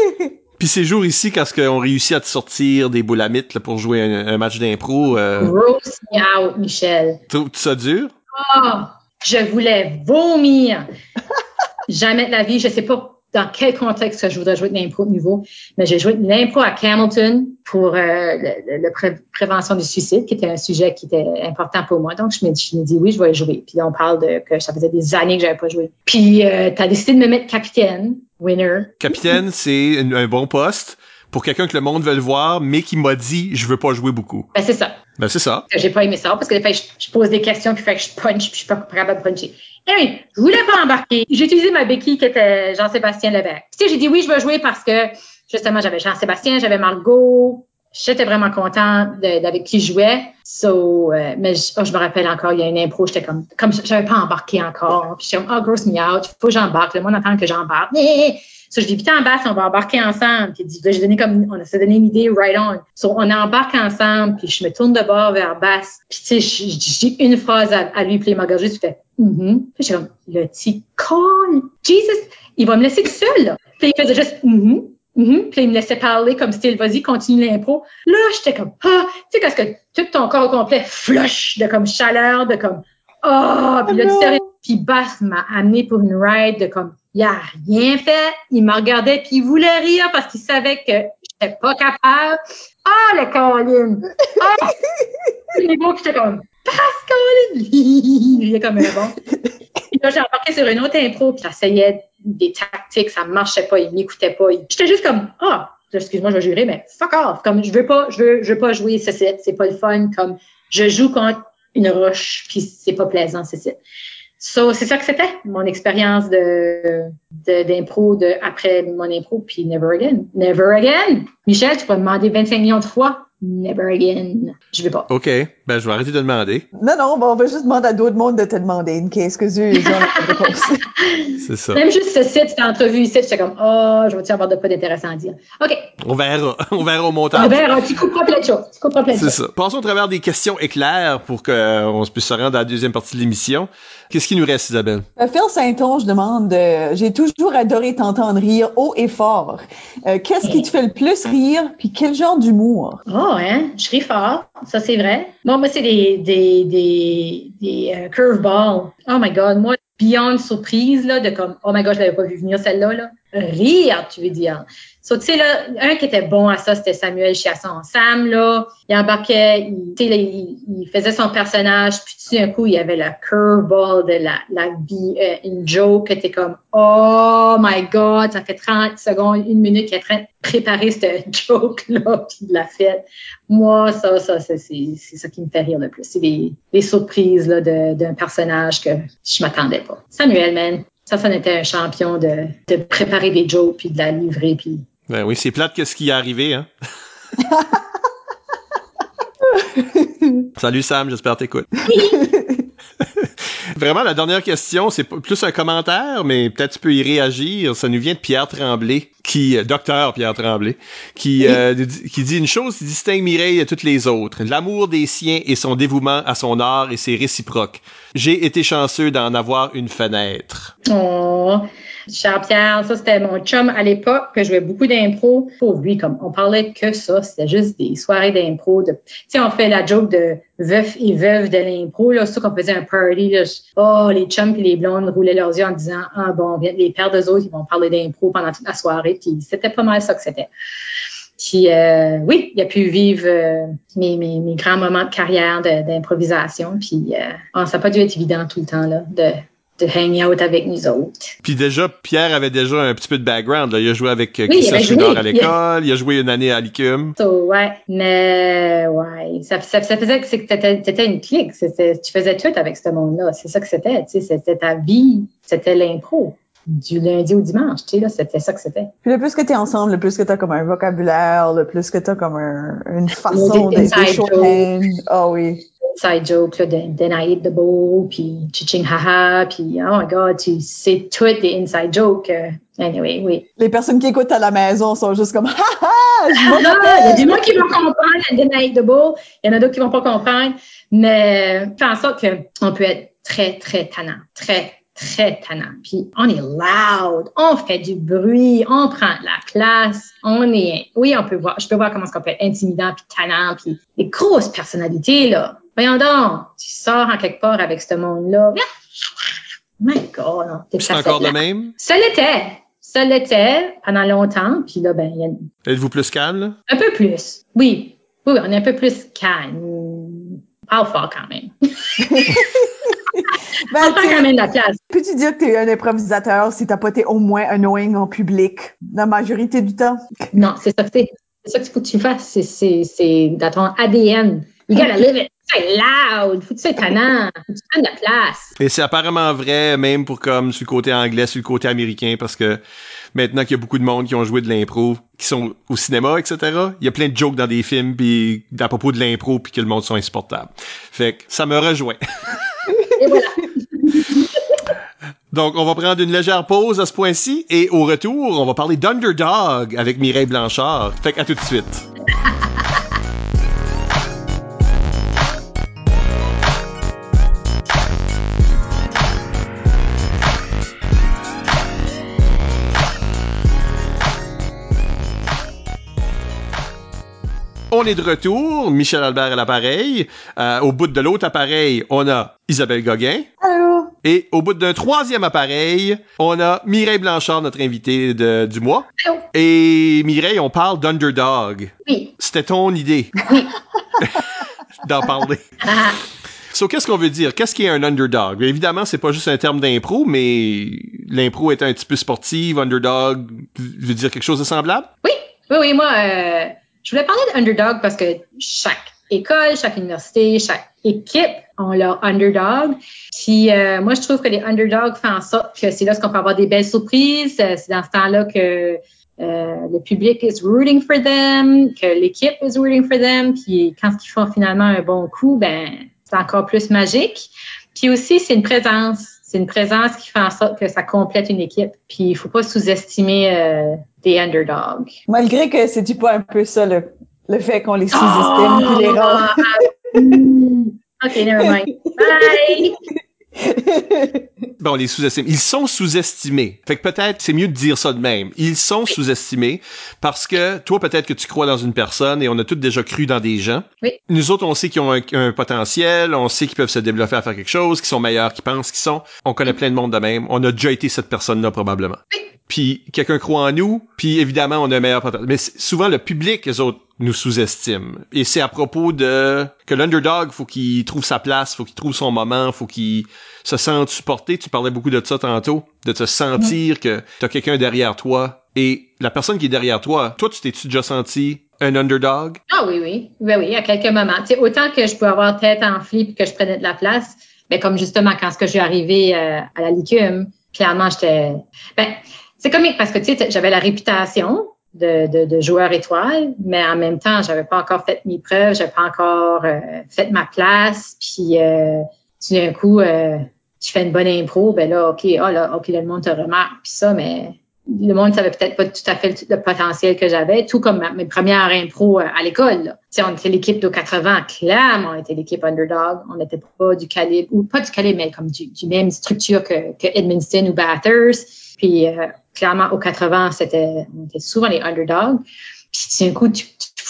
(laughs) Puis ces jours ici, quand on réussit à te sortir des mythe, pour jouer un, match d'impro. Euh... Gross me out, Michel. Tout ça dur? Oh, je voulais vomir. (laughs) Jamais de la vie, je sais pas dans quel contexte je voudrais jouer de l'impro de nouveau. Mais j'ai joué de l'impro à Hamilton pour euh, la prévention du suicide, qui était un sujet qui était important pour moi. Donc, je me, je me dis, oui, je vais jouer. Puis on parle de que ça faisait des années que j'avais pas joué. Puis, euh, tu as décidé de me mettre capitaine, winner. Capitaine, c'est un bon poste pour quelqu'un que le monde veut le voir, mais qui m'a dit, je veux pas jouer beaucoup. Ben, c'est ça. Ben, c'est ça. J'ai pas aimé ça, parce que des fois, je, pose des questions, puis fait que je punch, puis je suis pas capable de puncher. Hey, je voulais pas embarquer. J'ai utilisé ma béquille qui était Jean-Sébastien Levesque. Tu j'ai dit oui, je veux jouer parce que, justement, j'avais Jean-Sébastien, j'avais Margot. J'étais vraiment contente d'avec qui je jouais. So, euh, mais je, oh, je, me rappelle encore, il y a une impro, j'étais comme, comme j'avais pas embarqué encore. Puis j'étais comme, oh, gross me out, faut que j'embarque. Le monde attend que j'embarque. So, je dis, vite en basse, on va embarquer ensemble. Puis, j'ai donné comme, on s'est donné une idée right on. So, on embarque ensemble, puis je me tourne de bord vers basse. Puis, tu sais, je une phrase à, lui, puis il m'a regardé, je fais, mm-hmm. Puis, je suis comme, le petit con, Jesus, il va me laisser seul, là. Puis, il faisait juste, mm-hmm. Mm Puis il me laissait parler comme style, vas-y, continue l'impro. Là, j'étais comme, ah, tu sais, parce que tout ton corps complet flush de comme chaleur, de comme, ah, oh, puis là, tu puis Bass m'a amené pour une ride de comme, il a rien fait. Il me regardait puis il voulait rire parce qu'il savait que j'étais pas capable. Ah, le Colin! Ah! (laughs) les mots que j'étais comme, passe Colin! il est comme un bon. Là, j'ai embarqué sur une autre impro puis j'essayais des tactiques, ça marchait pas, il m'écoutait pas. J'étais juste comme, ah, excuse-moi, je vais jurer, mais fuck off. Comme, je veux pas, je veux, je veux pas jouer ce site, c'est pas le fun. Comme, je joue contre une roche puis c'est pas plaisant, ce site. So, c'est ça que c'était, mon expérience de, d'impro de, après mon impro, puis never again. Never again! Michel, tu peux me demander 25 millions de fois. Never again. Je vais pas. OK. Ben, je vais arrêter de demander. Non, non, bon, on va juste demander à d'autres mondes de te demander une qu'est-ce que tu (laughs) C'est ça. Même juste ce site, cette entrevue ici, j'étais comme, oh, je vais-tu avoir de pas d'intéressant à dire? OK. On verra. (laughs) On verra au montage. On verra. Tu couperas plein de choses. Tu couperas plein de choses. C'est ça. Passons au travers des questions éclairs pour qu'on puisse se rendre à la deuxième partie de l'émission. Qu'est-ce qui nous reste, Isabelle? Euh, Phil Saint-Onge demande euh, J'ai toujours adoré t'entendre rire haut et fort. Euh, qu'est-ce qui te fait le plus rire, puis quel genre d'humour? Oh, hein? Je ris fort, ça c'est vrai. Bon, moi, c'est des, des, des, des curveballs. Oh my God, moi, beyond surprise, là, de comme, oh my God, je l'avais pas vu venir celle-là, là. Rire, tu veux dire. So, tu sais, là, un qui était bon à ça, c'était Samuel Chiasson. Sam, là, il embarquait, il, il, il faisait son personnage, puis tout d'un coup, il y avait le curveball de la, la vie, euh, une joke qui était comme, oh my God, ça fait 30 secondes, une minute qu'il est en train de préparer cette (laughs) joke-là, puis il l'a fait. Moi, ça, ça, c'est, ça qui me fait rire le plus. C'est des surprises, là, d'un personnage que je m'attendais pas. Samuel, man. Ça, ça était un champion de, de préparer des jokes, puis de la livrer, puis ben oui, c'est plate que ce qui est arrivé, hein. (laughs) Salut Sam, j'espère que t'écoutes. (laughs) Vraiment, la dernière question, c'est plus un commentaire, mais peut-être tu peux y réagir. Ça nous vient de Pierre Tremblay, qui, euh, docteur Pierre Tremblay, qui, euh, qui dit une chose qui distingue Mireille de toutes les autres. L'amour des siens et son dévouement à son art et ses réciproques. J'ai été chanceux d'en avoir une fenêtre. Oh. Charles-Pierre, ça c'était mon chum à l'époque que je jouais beaucoup d'impro. Pour lui, comme on parlait que ça, c'était juste des soirées d'impro. De... Tu on fait la joke de veuf et veuve de l'impro, là, surtout qu'on faisait un party. Là, oh, les chums et les blondes roulaient leurs yeux en disant Ah bon, les pères d'eux autres, ils vont parler d'impro pendant toute la soirée. Puis c'était pas mal ça que c'était. Puis euh, oui, il a pu vivre euh, mes, mes, mes, grands moments de carrière d'improvisation. Puis euh, oh, ça n'a pas dû être évident tout le temps là, de, de hang out avec nous autres. Puis déjà, Pierre avait déjà un petit peu de background. Là. Il a joué avec euh, Christian Chudor à l'école. Il a joué une année à l'ICUM. So, ouais, mais ouais, ça, ça, ça faisait que c'était une clique. Tu faisais tout avec ce monde-là. C'est ça que c'était. C'était ta vie. C'était l'impro du lundi au dimanche, tu sais, là, c'était ça que c'était. Puis le plus que tu es ensemble, le plus que tu as comme un vocabulaire, le plus que tu as comme un, une façon d'être. Ah oh, oui. Inside joke, là, de Denaïd de Beau, puis Chiching Haha, puis oh my god, tu sais tout des inside jokes. Euh, anyway, oui. Les personnes qui écoutent à la maison sont juste comme (laughs) Haha! il y a des gens qui vont comprendre Denaïd de Beau, il y en a d'autres qui vont pas comprendre, mais je pense qu'on peut être très, très tannant, très, très tannant. Puis on est loud, on fait du bruit, on prend de la place, on est, oui, on peut voir, je peux voir comment ça peut être intimidant puis tannant puis des grosses personnalités là. Voyons donc, tu sors en quelque part avec ce monde-là. My God, non. C'est encore de même? Ça l'était. Ça l'était pendant longtemps. Puis là, ben, y a... Êtes-vous plus calme? Un peu plus. Oui. Oui, on est un peu plus calme. Pas fort quand même. (laughs) ben, on prend quand même la place. Peux-tu dire que tu es un improvisateur si t'as pas été au moins annoying en public la majorité du temps? Non, c'est ça que c'est. C'est ça qu'il faut que tu fasses. C'est dans ton ADN. You gotta live it. C'est loud. Faut que tu sois étonnant. Faut que tu prennes de la place. Et c'est apparemment vrai, même pour comme sur le côté anglais, sur le côté américain, parce que maintenant qu'il y a beaucoup de monde qui ont joué de l'impro, qui sont au cinéma, etc., il y a plein de jokes dans des films, puis à propos de l'impro, puis que le monde sont insupportables. Fait que ça me rejoint. Et voilà. (laughs) Donc, on va prendre une légère pause à ce point-ci et au retour, on va parler d'Underdog avec Mireille Blanchard. Fait qu'à tout de suite. (laughs) On est de retour, Michel Albert à l'appareil. Euh, au bout de l'autre appareil, on a Isabelle Gauguin. Allô? Et au bout d'un troisième appareil, on a Mireille Blanchard, notre invitée de, du mois. Allô? Et Mireille, on parle d'Underdog. Oui. C'était ton idée. Oui. (laughs) D'en parler. Ah. So, qu'est-ce qu'on veut dire? Qu'est-ce qui est un underdog? Évidemment, c'est pas juste un terme d'impro, mais l'impro est un petit peu sportive. Underdog veut dire quelque chose de semblable? Oui, oui, oui. Moi, euh, je voulais parler d'underdog parce que chaque école, chaque université, chaque équipe ont leur underdog. Puis euh, moi, je trouve que les underdogs font en sorte que c'est là qu'on peut avoir des belles surprises. Euh, c'est dans ce temps-là que euh, le public is rooting for them, que l'équipe is rooting for them. Puis quand ils font finalement un bon coup, ben c'est encore plus magique. Puis aussi, c'est une présence. C'est une présence qui fait en sorte que ça complète une équipe. Puis il faut pas sous-estimer euh, des underdogs. Malgré que c'est du pas un peu ça le, le fait qu'on les sous-estime oh, les rend. (laughs) ok, never mind. (laughs) Bye. Bon, les sous-estime. Ils sont sous-estimés. Fait que peut-être c'est mieux de dire ça de même. Ils sont sous-estimés parce que toi, peut-être que tu crois dans une personne et on a tous déjà cru dans des gens. Oui. Nous autres, on sait qu'ils ont un, potentiel, on sait qu'ils peuvent se développer à faire quelque chose, qu'ils sont meilleurs qu'ils pensent qu'ils sont. On connaît plein de monde de même. On a déjà été cette personne-là probablement. Oui. Puis quelqu'un croit en nous, puis évidemment, on a un meilleur potentiel. Mais souvent, le public, les autres, nous sous-estiment. Et c'est à propos de que l'underdog, faut qu'il trouve sa place, faut qu'il trouve son moment, faut qu'il se sente supporté. Tu parlais beaucoup de ça tantôt, de te sentir que t'as quelqu'un derrière toi. Et la personne qui est derrière toi, toi, tu t'es-tu déjà senti un underdog? Ah oui, oui. Oui, oui, à quelques moments. Tu autant que je peux avoir tête enflée puis que je prenais de la place, mais comme justement quand je suis arrivée euh, à la licume, clairement, j'étais... Ben, c'est comique parce que, tu sais, j'avais la réputation de, de, de, joueur étoile, mais en même temps, j'avais pas encore fait mes preuves, j'avais pas encore euh, fait ma place, puis euh, tout d'un coup, euh, tu fais une bonne impro, ben là, OK, oh là, OK, le monde te remarque, puis ça, mais le monde savait peut-être pas tout à fait le, potentiel que j'avais, tout comme mes premières impros euh, à l'école. On était l'équipe de 80, clairement, on était l'équipe underdog. On n'était pas du calibre, ou pas du calibre, mais comme du, du même structure que, que ou Bathurst. Puis euh, clairement, au 80, c'était, on était souvent les underdogs. Puis d'un coup, tu,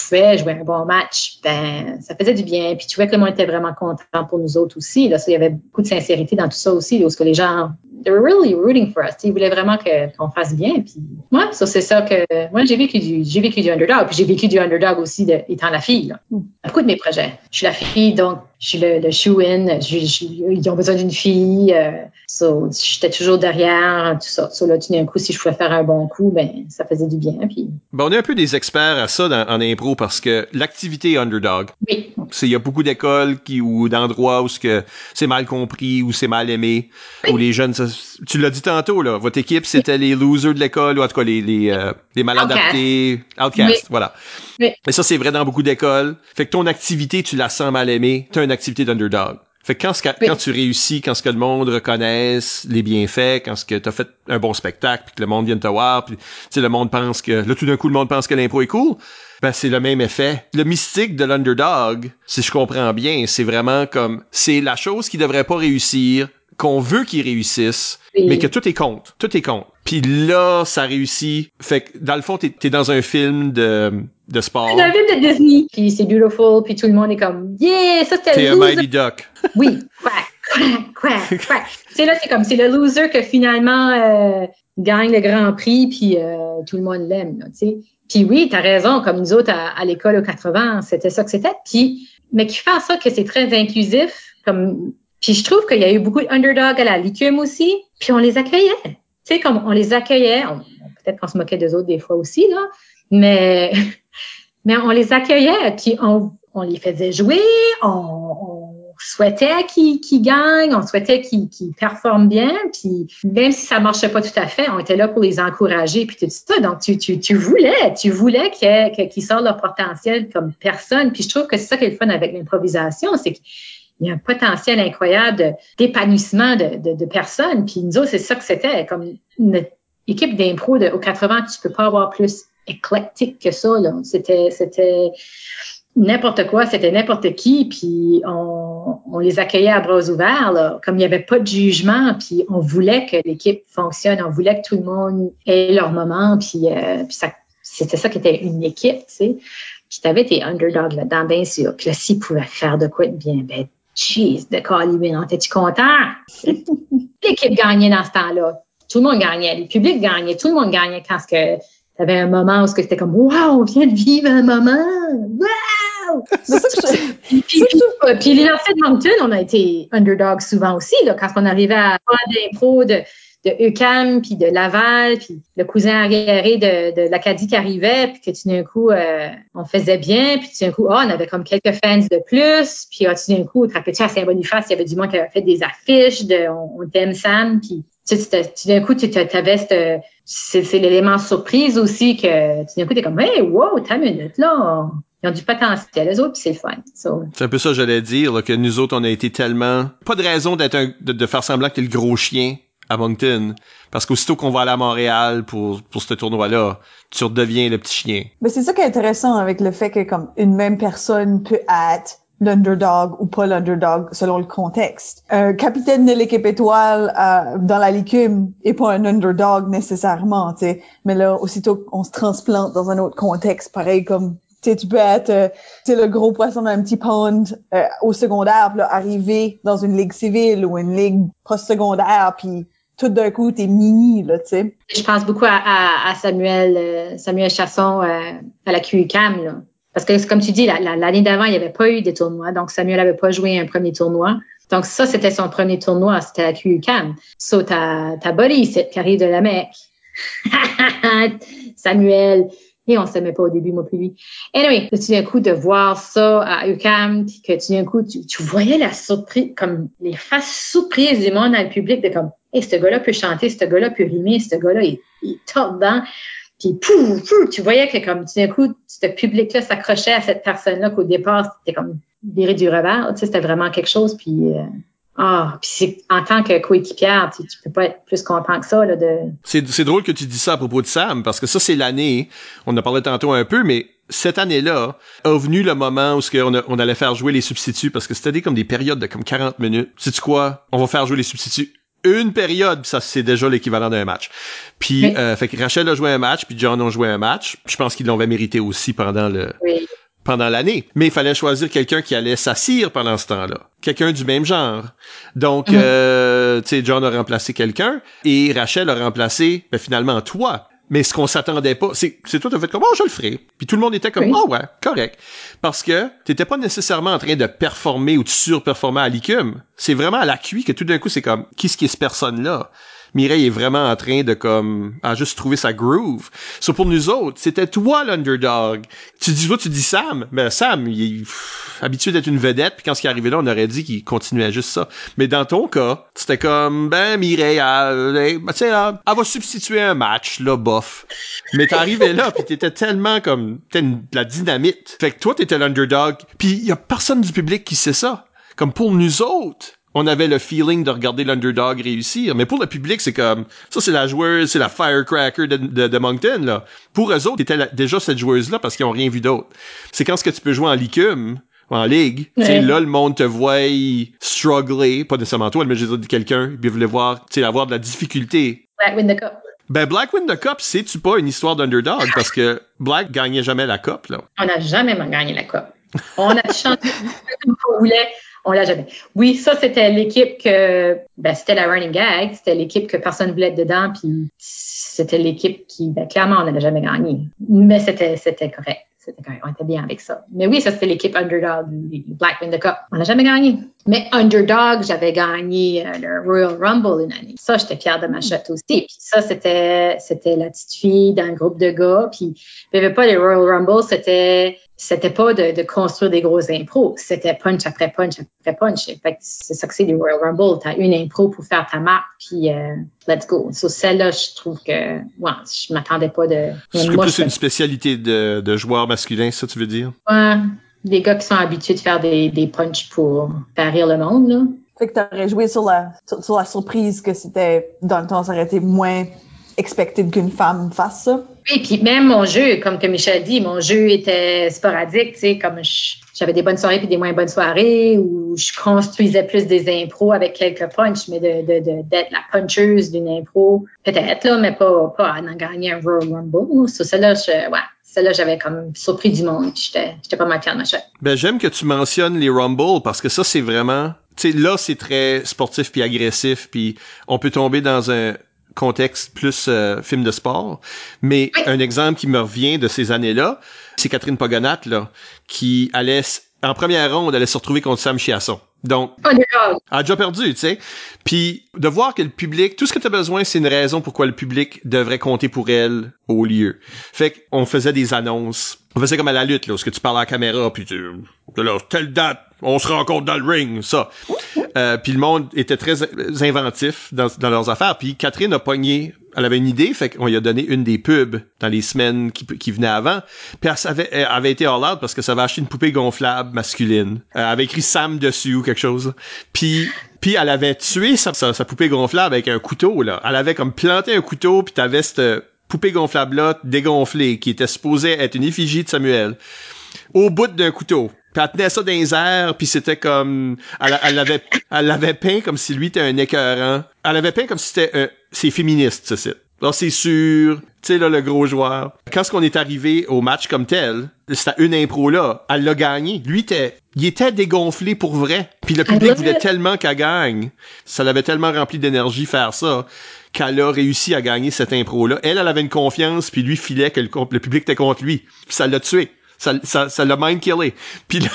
pouvais jouer un bon match, ben ça faisait du bien. Puis tu vois que le monde était vraiment content pour nous autres aussi. Là, il y avait beaucoup de sincérité dans tout ça aussi, parce que les gens they were really rooting for us. Ils voulaient vraiment qu'on fasse bien. Puis moi, ça c'est ça que moi j'ai vécu du j'ai vécu du underdog. Puis j'ai vécu du underdog aussi de, étant la fille. Là. Mm. Beaucoup de mes projets. Je suis la fille, donc je suis le, le shoe-in. Ils ont besoin d'une fille. Euh, so, j'étais toujours derrière, tout ça. So, là, tout d'un coup, si je pouvais faire un bon coup, ben ça faisait du bien. Puis... Ben, on est un peu des experts à ça dans, en impro parce que l'activité underdog. Oui. Il y a beaucoup d'écoles qui ou d'endroits où c'est mal compris, ou c'est mal aimé, où les jeunes tu l'as dit tantôt, là, votre équipe, c'était les losers de l'école, ou en tout cas les, les, euh, les mal adaptés, outcasts, voilà. Mais ça, c'est vrai dans beaucoup d'écoles. Fait que ton activité, tu la sens mal aimée, t'as une activité d'underdog. Fait que quand, quand tu réussis, quand ce que le monde reconnaisse les bienfaits, quand ce que t'as fait un bon spectacle, puis que le monde vient te voir, puis tu sais, le monde pense que, là, tout d'un coup, le monde pense que l'impro est cool, ben c'est le même effet. Le mystique de l'underdog, si je comprends bien, c'est vraiment comme, c'est la chose qui devrait pas réussir, qu'on veut qu'ils réussissent, mais que tout est contre. Tout est contre. Puis là, ça réussit. Fait que, dans le fond, t'es es dans un film de, de sport. C'est un film de Disney. Puis c'est beautiful, puis tout le monde est comme, yeah, ça c'était T'es un Mighty Duck. (laughs) oui, quack, quack, quack, c'est là, c'est comme, c'est le loser que finalement euh, gagne le Grand Prix, puis euh, tout le monde l'aime, tu sais. Puis oui, t'as raison, comme nous autres à, à l'école aux 80, c'était ça que c'était. Puis, mais qui fait en sorte que c'est très inclusif, comme puis je trouve qu'il y a eu beaucoup d'underdog à la licume aussi, puis on les accueillait. Tu sais, comme on les accueillait, peut-être qu'on se moquait des autres des fois aussi, là, mais, (laughs) mais on les accueillait, puis on, les faisait jouer, on, souhaitait qu'ils gagnent, on souhaitait qu'ils performent bien, puis même si ça marchait pas tout à fait, on était là pour les encourager, puis tout ça. Donc, tu, tu, tu voulais, tu voulais qu'ils sortent leur potentiel comme personne. Puis je trouve que c'est ça qui est le fun avec l'improvisation, c'est que il y a un potentiel incroyable d'épanouissement de, de, personnes. Puis nous autres, c'est ça que c'était. Comme une équipe d'impro de, aux 80, tu peux pas avoir plus éclectique que ça. C'était, c'était n'importe quoi, c'était n'importe qui, puis on, on, les accueillait à bras ouverts, là, comme il n'y avait pas de jugement, puis on voulait que l'équipe fonctionne, on voulait que tout le monde ait leur moment, puis, euh, puis ça, c'était ça qui était une équipe, tu sais. Puis t'avais tes underdogs là-dedans, bien sûr. Puis là, s'ils pouvaient faire de quoi de bien, ben Jeez, de Colin, t'es-tu content? (laughs) L'équipe gagnait dans ce temps-là. Tout le monde gagnait. Le public gagnait. Tout le monde gagnait quand tu avais un moment où c'était comme, wow, on vient de vivre un moment. Wow! (laughs) puis, puis, puis, les lancers de Moncton, on a été underdog souvent aussi, là, quand on arrivait à des pros de de UCAM, puis de Laval, puis le cousin arriéré de, de l'Acadie qui arrivait, puis que tout d'un coup, euh, on faisait bien, puis tout d'un coup, oh, on avait comme quelques fans de plus, puis oh, d'un coup, tu à Saint-Boniface, il y avait du monde qui avait fait des affiches de On, t'aime Sam, puis tu d'un coup, tu avais c'est l'élément surprise aussi que tout d'un coup, tu es comme, hey, wow, t'as une minute, là, ils ont du potentiel, les autres, puis c'est le fun. C'est un peu ça j'allais dire, que nous autres, on a été tellement... Pas de raison d'être de, de, faire semblant que t'es le gros chien à Moncton. Parce qu'aussitôt qu'on va à Montréal pour, pour ce tournoi-là, tu redeviens le petit chien. Mais c'est ça qui est intéressant avec le fait que comme une même personne peut être l'underdog ou pas l'underdog selon le contexte. Un capitaine de l'équipe étoile euh, dans la licume est pas un underdog nécessairement, tu sais. Mais là, aussitôt qu'on se transplante dans un autre contexte, pareil comme tu tu peux être euh, le gros poisson d'un petit pond euh, au secondaire, puis arriver dans une ligue civile ou une ligue post-secondaire, puis tout d'un coup, t'es mini, là, tu sais. Je pense beaucoup à, à, Samuel, euh, Samuel Chasson euh, à la QUCAM, là. Parce que, comme tu dis, l'année d'avant, il n'y avait pas eu de tournois. Donc, Samuel n'avait pas joué un premier tournoi. Donc, ça, c'était son premier tournoi. C'était à la QUCAM. So, ta, ta buddy, qui arrive de la (laughs) Mecque. Samuel. Et on s'aimait pas au début, moi puis lui. Anyway, tout d'un coup, de voir ça à UCAM, puis que tout d'un coup, tu, tu, voyais la surprise, comme les faces surprises du monde dans le public de comme, hey, ce gars-là peut chanter, ce gars-là peut rimer, ce gars-là, il, il dedans. Puis pouf, pouf, tu voyais que comme tout d'un coup, ce public-là s'accrochait à cette personne-là qu'au départ, c'était comme viré du revers. Tu sais, c'était vraiment quelque chose. Puis euh, ah, puis c'est en tant que coéquipière, tu, tu peux pas être plus content que ça là de. C'est c'est drôle que tu dis ça à propos de Sam parce que ça c'est l'année. On a parlé tantôt un peu, mais cette année-là a venu le moment où on, on allait faire jouer les substituts parce que c'était comme des périodes de comme 40 minutes. Sais-tu quoi? On va faire jouer les substituts une période, ça c'est déjà l'équivalent d'un match. Puis Oui. euh, fait que Rachel a joué un match, puis John a joué un match. Je pense qu'ils l'avaient mérité aussi pendant le Oui. Pendant l'année. Mais il fallait choisir quelqu'un qui allait s'assire pendant ce temps-là. Quelqu'un du même genre. Donc, Mhm. euh, tu sais, John a remplacé quelqu'un et Rachel a remplacé, ben, finalement, toi. Mais ce qu'on s'attendait pas, c'est, c'est toi, t'as fait comme, oh, je le ferai. Puis tout le monde était comme, Oui. oh ouais, correct. Parce que t'étais pas nécessairement en train de performer ou de surperformer à l'ICUM. C'est vraiment à la QI que tout d'un coup, c'est comme, qu'est-ce qui est cette personne-là? Mireille est vraiment en train de comme à juste trouver sa groove. So pour nous autres, c'était toi l'underdog. Tu dis toi tu dis Sam, mais Sam il est habitué d'être une vedette puis quand ce qui est arrivé là, on aurait dit qu'il continuait juste ça. Mais dans ton cas, c'était comme ben Mireille elle, elle, ben, elle, va substituer un match là bof. Mais arrivé là puis t'étais tellement comme une- de la dynamite. Fait que toi t'étais l'underdog puis il y a personne du public qui sait ça. Comme pour nous autres, on avait le feeling de regarder l'underdog réussir. Mais pour le public, c'est comme, ça c'est la joueuse, c'est la firecracker de, de, de Moncton, là. Pour eux autres, c'était déjà cette joueuse-là parce qu'ils ont rien vu d'autre. C'est quand ce que tu peux jouer en licume, en ligue, Ouais. là, le monde te voit struggler, pas nécessairement toi, mais je dire quelqu'un, puis voulait voir, tu sais, avoir de la difficulté. Black Win the Cup. Ben, Black Win the Cup, c'est-tu pas une histoire d'underdog? Parce que Black gagnait jamais la coupe, là. On n'a jamais gagné la Coupe. On a chanté (laughs) comme on voulait. On l'a jamais. Oui, ça, c'était l'équipe que, ben, c'était la running gag. C'était l'équipe que personne voulait être dedans. Puis c'était l'équipe qui, ben, clairement, on n'avait jamais gagné. Mais c'était, c'était correct. C'était correct. On était bien avec ça. Mais oui, ça, c'était l'équipe underdog, Black Win the Cup. On n'a jamais gagné. Mais underdog, j'avais gagné euh, le Royal Rumble une année. Ça, j'étais fière de ma shot aussi. Puis ça, c'était, c'était la petite fille dans un groupe de gars. Puis, il n'y avait pas les Royal Rumble, c'était, c'était pas de, de construire des gros impros. C'était punch après punch après punch. Fait que c'est ça que c'est les Royal Rumble. T'as une impro pour faire ta marque, puis euh, let's go. Sur celle-là, je trouve que, ouais, je m'attendais pas de. C'est plus une spécialité de, de joueur masculin, ça, tu veux dire? Ouais, des gars qui sont habitués de faire des, des punchs pour faire rire le monde, là. Fait que t'aurais joué sur la, sur, sur la surprise que c'était, dans le temps, ça aurait été moins expected qu'une femme fasse ça. Oui, puis même mon jeu, comme que Michel dit, mon jeu était sporadique, tu sais, comme j'avais des bonnes soirées puis des moins bonnes soirées, ou je construisais plus des impros avec quelques punchs, mais de de- de- d'être la puncheuse d'une impro, peut-être là, mais pas pas en gagner un Royal Rumble. Sur celle-là, je, ouais, celle-là j'avais comme surpris du monde, j'étais j'étais pas mal fière de ma. Ben j'aime que tu mentionnes les Rumble parce que ça c'est vraiment tu sais là c'est très sportif puis agressif puis on peut tomber dans un contexte plus euh, film de sport mais Oui. un exemple qui me revient de ces années-là c'est Catherine Pogonat là qui allait en première ronde allait se retrouver contre Sam Chiasson donc a déjà perdu, tu sais. Puis de voir que le public, tout ce que tu as besoin, c'est une raison pourquoi le public devrait compter pour elle au lieu. Fait qu'on faisait des annonces. On faisait comme à la lutte, là, ce que tu parles à la caméra, puis tu, là, telle date, on se rencontre dans le ring, ça. Euh, puis le monde était très in- inventif dans, dans leurs affaires. Puis Catherine a pogné, elle avait une idée, fait qu'on lui a donné une des pubs dans les semaines qui, venaient avant. Puis elle, elle avait été out parce que ça avait acheté une poupée gonflable masculine. Elle avait écrit Sam dessus ou quelque chose. Puis puis elle avait tué sa, poupée gonflable avec un couteau là. Elle avait comme planté un couteau puis t'avais cette poupée gonflable là dégonflée qui était supposée être une effigie de Samuel au bout d'un couteau. Puis elle tenait ça dans les airs, puis c'était comme... Elle, elle l'avait elle l'avait peint comme si lui était un écœurant. Elle l'avait peint comme si c'était... c'est féministe, ce site. Alors c'est sûr, tu sais là, le gros joueur. Quand ce qu'on est arrivé au match comme tel, c'était une impro là, elle l'a gagné. Lui, était, il était dégonflé pour vrai. Puis le public voulait it. tellement qu'elle gagne. Ça l'avait tellement rempli d'énergie faire ça qu'elle a réussi à gagner cette impro-là. Elle, elle avait une confiance, puis lui filait que le, le public était contre lui. Puis ça l'a tué. Ça, ça, ça l'a mind killé. Puis là,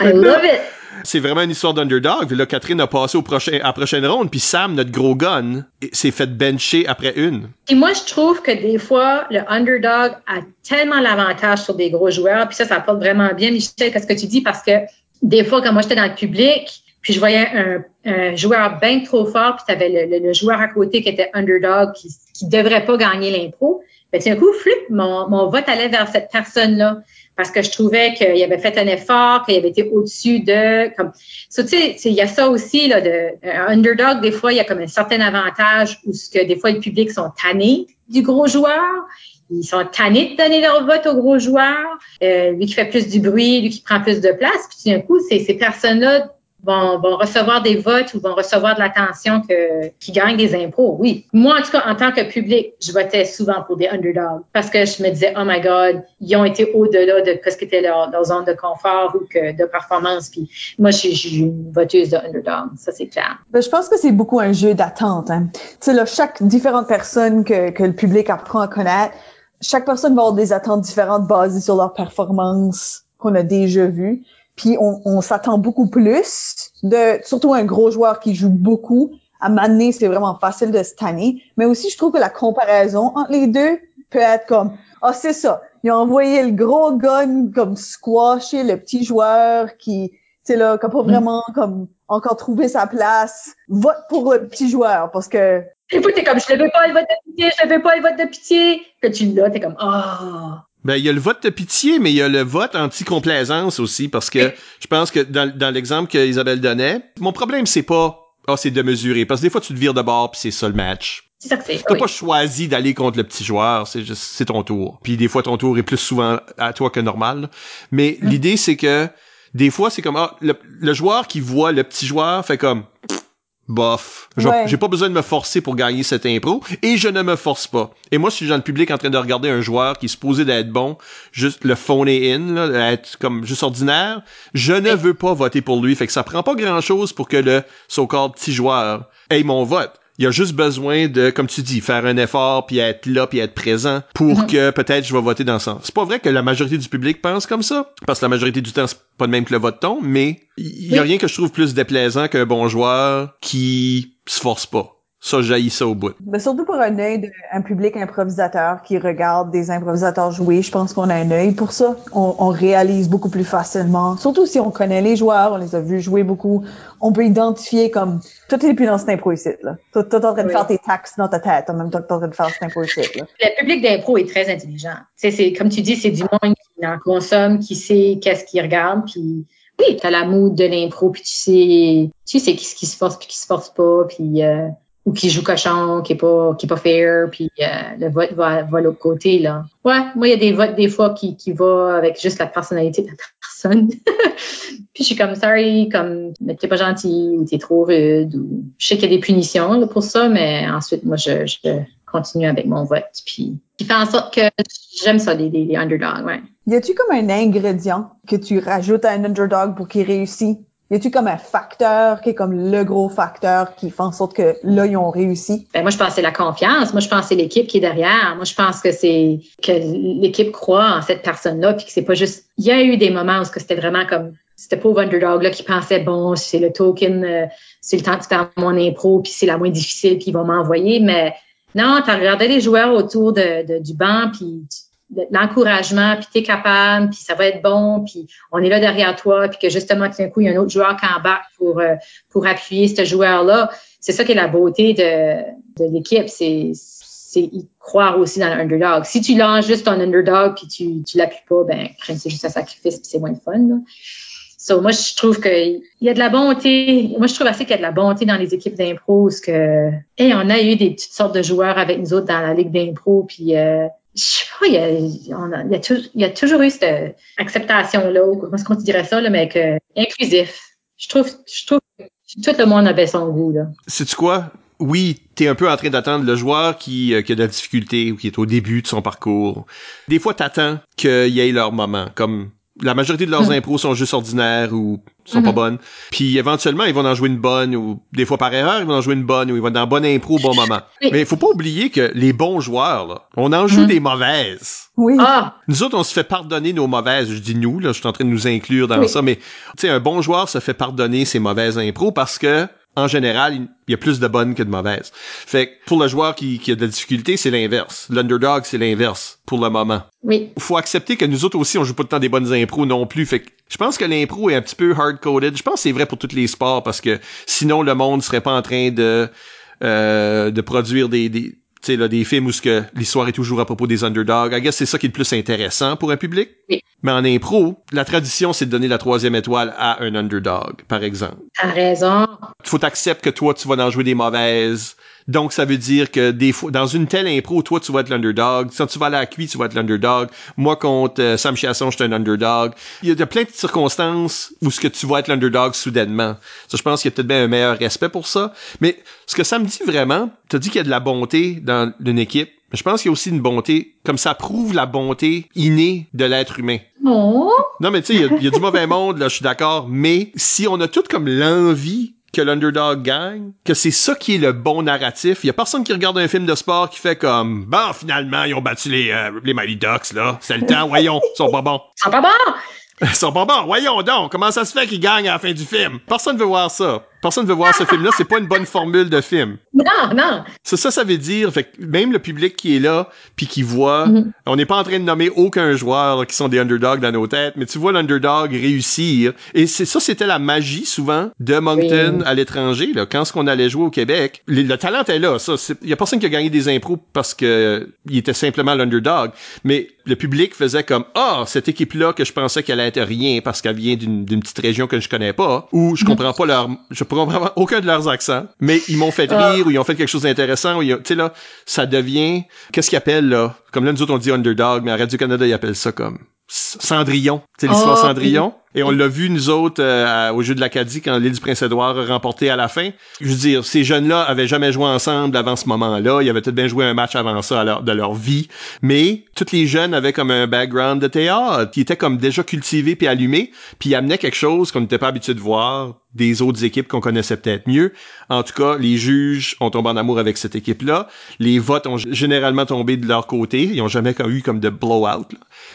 I love (laughs) it. C'est vraiment une histoire d'underdog. Là, Catherine a passé au prochain, à la prochaine ronde, puis Sam, notre gros gun, s'est fait bencher après une. Puis moi, je trouve que des fois, le underdog a tellement l'avantage sur des gros joueurs. Puis ça, ça porte vraiment bien, Michel, qu'est-ce que tu dis? Parce que des fois, quand moi, j'étais dans le public, puis je voyais un, joueur bien trop fort, puis tu avais le, joueur à côté qui était underdog, qui qui devrait pas gagner l'impro. Ben, d'un coup, flip, mon, mon vote allait vers cette personne-là. Parce que je trouvais qu'il avait fait un effort, qu'il avait été au-dessus de... comme So, tu sais, il y a ça aussi, là, de, un underdog, des fois, il y a comme un certain avantage où ce que des fois, le public sont tannés du gros joueur. Ils sont tannés de donner leur vote au gros joueur. Euh, lui qui fait plus du bruit, lui qui prend plus de place. Puis, d'un coup, ces, ces personnes-là vont, recevoir des votes ou vont recevoir de l'attention qui gagnent des impôts. Oui. Moi, en tout cas, en tant que public, je votais souvent pour des underdogs parce que je me disais, oh my God, ils ont été au-delà de ce qui était leur, leur, zone de confort ou que de performance. Puis moi, je suis une voteuse de underdog. Ça, c'est clair. Ben, je pense que c'est beaucoup un jeu d'attente. Hein. Tu sais, là, chaque différente personne que, que le public apprend à connaître, chaque personne va avoir des attentes différentes basées sur leur performance qu'on a déjà vues. Puis on, on s'attend beaucoup plus de, surtout un gros joueur qui joue beaucoup. À m'amener, c'est vraiment facile de se tanner. Mais aussi, je trouve que la comparaison entre les deux peut être comme, ah, oh, c'est ça. Ils ont envoyé le gros gun comme squasher le petit joueur qui, c'est là, qui n'a pas vraiment comme encore trouvé sa place. Vote pour le petit joueur parce que des fois, t'es comme, je ne veux pas le vote de pitié, je ne veux pas le vote de pitié. Que tu l'as, t'es comme, ah. Oh. Ben, il y a le vote de pitié, mais il y a le vote anti-complaisance aussi, parce que je pense que dans, dans l'exemple que Isabelle donnait, mon problème, c'est pas, ah, oh, c'est de mesurer, parce que des fois, tu te vires de bord, puis c'est ça le match. C'est ça que c'est. T'as oui. pas choisi d'aller contre le petit joueur, c'est juste, c'est ton tour. Puis des fois, ton tour est plus souvent à toi que normal. Mais mm. l'idée, c'est que, des fois, c'est comme, ah, le, le joueur qui voit le petit joueur fait comme, bof. Ouais. J'ai pas besoin de me forcer pour gagner cette impro et je ne me force pas. Et moi, si je suis dans le public en train de regarder un joueur qui est supposé d'être bon, juste le phone in, là, être comme juste ordinaire, je ne veux pas voter pour lui. Fait que ça prend pas grand chose pour que le so-called petit joueur ait mon vote. Il y a juste besoin de, comme tu dis, faire un effort puis être là puis être présent pour -hmm. que peut-être je vais voter dans ce sens. C'est pas vrai que la majorité du public pense comme ça, parce que la majorité du temps c'est pas de même que le vote tombe, mais il y a oui. rien que je trouve plus déplaisant qu'un bon joueur qui se force pas. Ça, jaillit ça au bout. Mais surtout pour un œil d'un public improvisateur qui regarde des improvisateurs jouer, je pense qu'on a un œil pour ça. On, on, réalise beaucoup plus facilement. Surtout si on connaît les joueurs, on les a vus jouer beaucoup. On peut identifier comme, tout est plus dans cette impro ici, là. Toi, t'es en train de oui. faire tes taxes dans ta tête, en même temps que t'es en train de faire cette impro ici, là. Le public d'impro est très intelligent. C'est, comme tu dis, c'est du monde qui en consomme, qui sait qu'est-ce qu'il regarde, puis oui, t'as la mood de l'impro, puis tu sais, tu sais qui, qui se force puis qui se force pas, puis euh, ou qui joue cochon, qui est pas qui est pas fair, puis euh, le vote va va l'autre côté là. Ouais, moi il y a des votes des fois qui qui va avec juste la personnalité de la (laughs) personne. puis je suis comme sorry, comme mais t'es pas gentil ou t'es trop rude ou je sais qu'il y a des punitions là, pour ça, mais ensuite moi je, je continue avec mon vote puis qui fait en sorte que j'aime ça les, les, les underdogs, ouais. Y a-tu comme un ingrédient que tu rajoutes à un underdog pour qu'il réussisse? Y a-tu comme un facteur qui est comme le gros facteur qui fait en sorte que là, ils ont réussi? Ben, moi, je pense que c'est la confiance. Moi, je pense que c'est l'équipe qui est derrière. Moi, je pense que c'est que l'équipe croit en cette personne-là puis que c'est pas juste, il y a eu des moments où c'était vraiment comme, c'était pauvre underdog-là qui pensait, bon, c'est le token, euh, c'est le temps de faire mon impro puis c'est la moins difficile puis ils vont m'envoyer. Mais non, t'as regardé les joueurs autour de, de du banc puis l'encouragement, puis t'es capable, puis ça va être bon, puis on est là derrière toi, puis que justement, tout d'un coup, il y a un autre joueur qui embarque pour, euh, pour appuyer ce joueur-là. C'est ça qui est la beauté de, de l'équipe, c'est y croire aussi dans l'underdog. Si tu lances juste ton underdog puis tu, tu l'appuies pas, ben c'est juste un sacrifice puis c'est moins de fun. Là. So, moi, je trouve qu'il y a de la bonté. Moi, je trouve assez qu'il y a de la bonté dans les équipes d'impro, parce que, hey, on a eu des toutes sortes de joueurs avec nous autres dans la ligue d'impro, puis euh, je sais pas, il y a, il y a, toujours, il y a toujours eu cette acceptation-là, ou comment est-ce qu'on dirait ça, là, mais que, inclusif. Je trouve, je trouve que tout le monde avait son goût, là. C'est-tu quoi? Oui, t'es un peu en train d'attendre le joueur qui, euh, qui a de la difficulté ou qui est au début de son parcours. Des fois, t'attends qu'il y ait leur moment, comme la majorité de leurs mmh. impros sont juste ordinaires ou sont mmh. pas bonnes. Puis éventuellement, ils vont en jouer une bonne ou des fois par erreur, ils vont en jouer une bonne ou ils vont dans bonne impro au bon moment. Oui. Mais il faut pas oublier que les bons joueurs, là, on en joue mmh. des mauvaises. Oui. Ah. Nous autres, on se fait pardonner nos mauvaises. Je dis nous, là, je suis en train de nous inclure dans oui. ça, mais tu sais, un bon joueur se fait pardonner ses mauvaises impros parce que en général, il y a plus de bonnes que de mauvaises. Fait que pour le joueur qui, qui a de la difficulté, c'est l'inverse. L'underdog, c'est l'inverse pour le moment. Oui. Faut accepter que nous autres aussi, on joue pas tout le temps des bonnes impros non plus. Fait que je pense que l'impro est un petit peu hard-coded. Je pense que c'est vrai pour tous les sports parce que sinon le monde serait pas en train de euh, de produire des, des tu sais, là, des films où que l'histoire est toujours à propos des underdogs. I guess c'est ça qui est le plus intéressant pour un public. Oui. Mais en impro, la tradition, c'est de donner la troisième étoile à un underdog, par exemple. T'as raison. Faut t'accepter que toi, tu vas en jouer des mauvaises. Donc, ça veut dire que des fois, dans une telle impro, toi, tu vas être l'underdog. Quand tu vas à la cuit, tu vas être l'underdog. Moi, contre euh, Sam Chiasson, je suis un underdog. Il y a, plein de circonstances où ce que tu vas être l'underdog soudainement. Ça, je pense qu'il y a peut-être bien un meilleur respect pour ça. Mais ce que ça me dit vraiment, tu dit qu'il y a de la bonté dans une équipe. Mais je pense qu'il y a aussi une bonté, comme ça prouve la bonté innée de l'être humain. Non. Non, mais tu sais, il y, a du mauvais monde, là, je suis d'accord. Mais si on a tout comme l'envie que l'underdog gagne, que c'est ça qui est le bon narratif. Il y a personne qui regarde un film de sport qui fait comme bon finalement ils ont battu les euh, les Mighty Ducks là, c'est le temps, voyons, ils sont pas bons. Ils sont pas bons. (laughs) Ils sont pas bons, voyons donc, comment ça se fait qu'ils gagnent à la fin du film? Personne veut voir ça personne veut voir ce film-là, c'est pas une bonne formule de film. Non, non. Ça, ça, ça veut dire, fait même le public qui est là, puis qui voit, mm-hmm. on n'est pas en train de nommer aucun joueur qui sont des underdogs dans nos têtes, mais tu vois l'underdog réussir. Et c'est ça, c'était la magie souvent de Moncton à l'étranger. Là, quand ce qu'on allait jouer au Québec, le, talent est là. Ça, il y a personne qui a gagné des impros parce que il était simplement l'underdog, mais le public faisait comme ah cette équipe-là que je pensais qu'elle allait être rien parce qu'elle vient d'une petite région que je connais pas, ou je mm-hmm. comprends pas leur, je vraiment aucun de leurs accents, mais ils m'ont fait ah. rire ou ils ont fait quelque chose d'intéressant. Tu sais là, ça devient, qu'est-ce qu'ils appellent là? Comme là nous autres on dit underdog, mais à Radio Canada ils appellent ça comme Cendrillon. C'est l'histoire oh, Cendrillon. Et on l'a vu, nous autres, euh, au jeu de l'Acadie, quand l'île du Prince-Édouard a remporté à la fin. Je veux dire, ces jeunes-là avaient jamais joué ensemble avant ce moment-là. Ils avaient peut-être bien joué un match avant ça de leur vie. Mais tous les jeunes avaient comme un background de théâtre qui était comme déjà cultivé puis allumé. Puis ils amenaient quelque chose qu'on n'était pas habitué de voir des autres équipes qu'on connaissait peut-être mieux. En tout cas, les juges ont tombé en amour avec cette équipe-là. Les votes ont généralement tombé de leur côté. Ils ont jamais eu comme de blowout.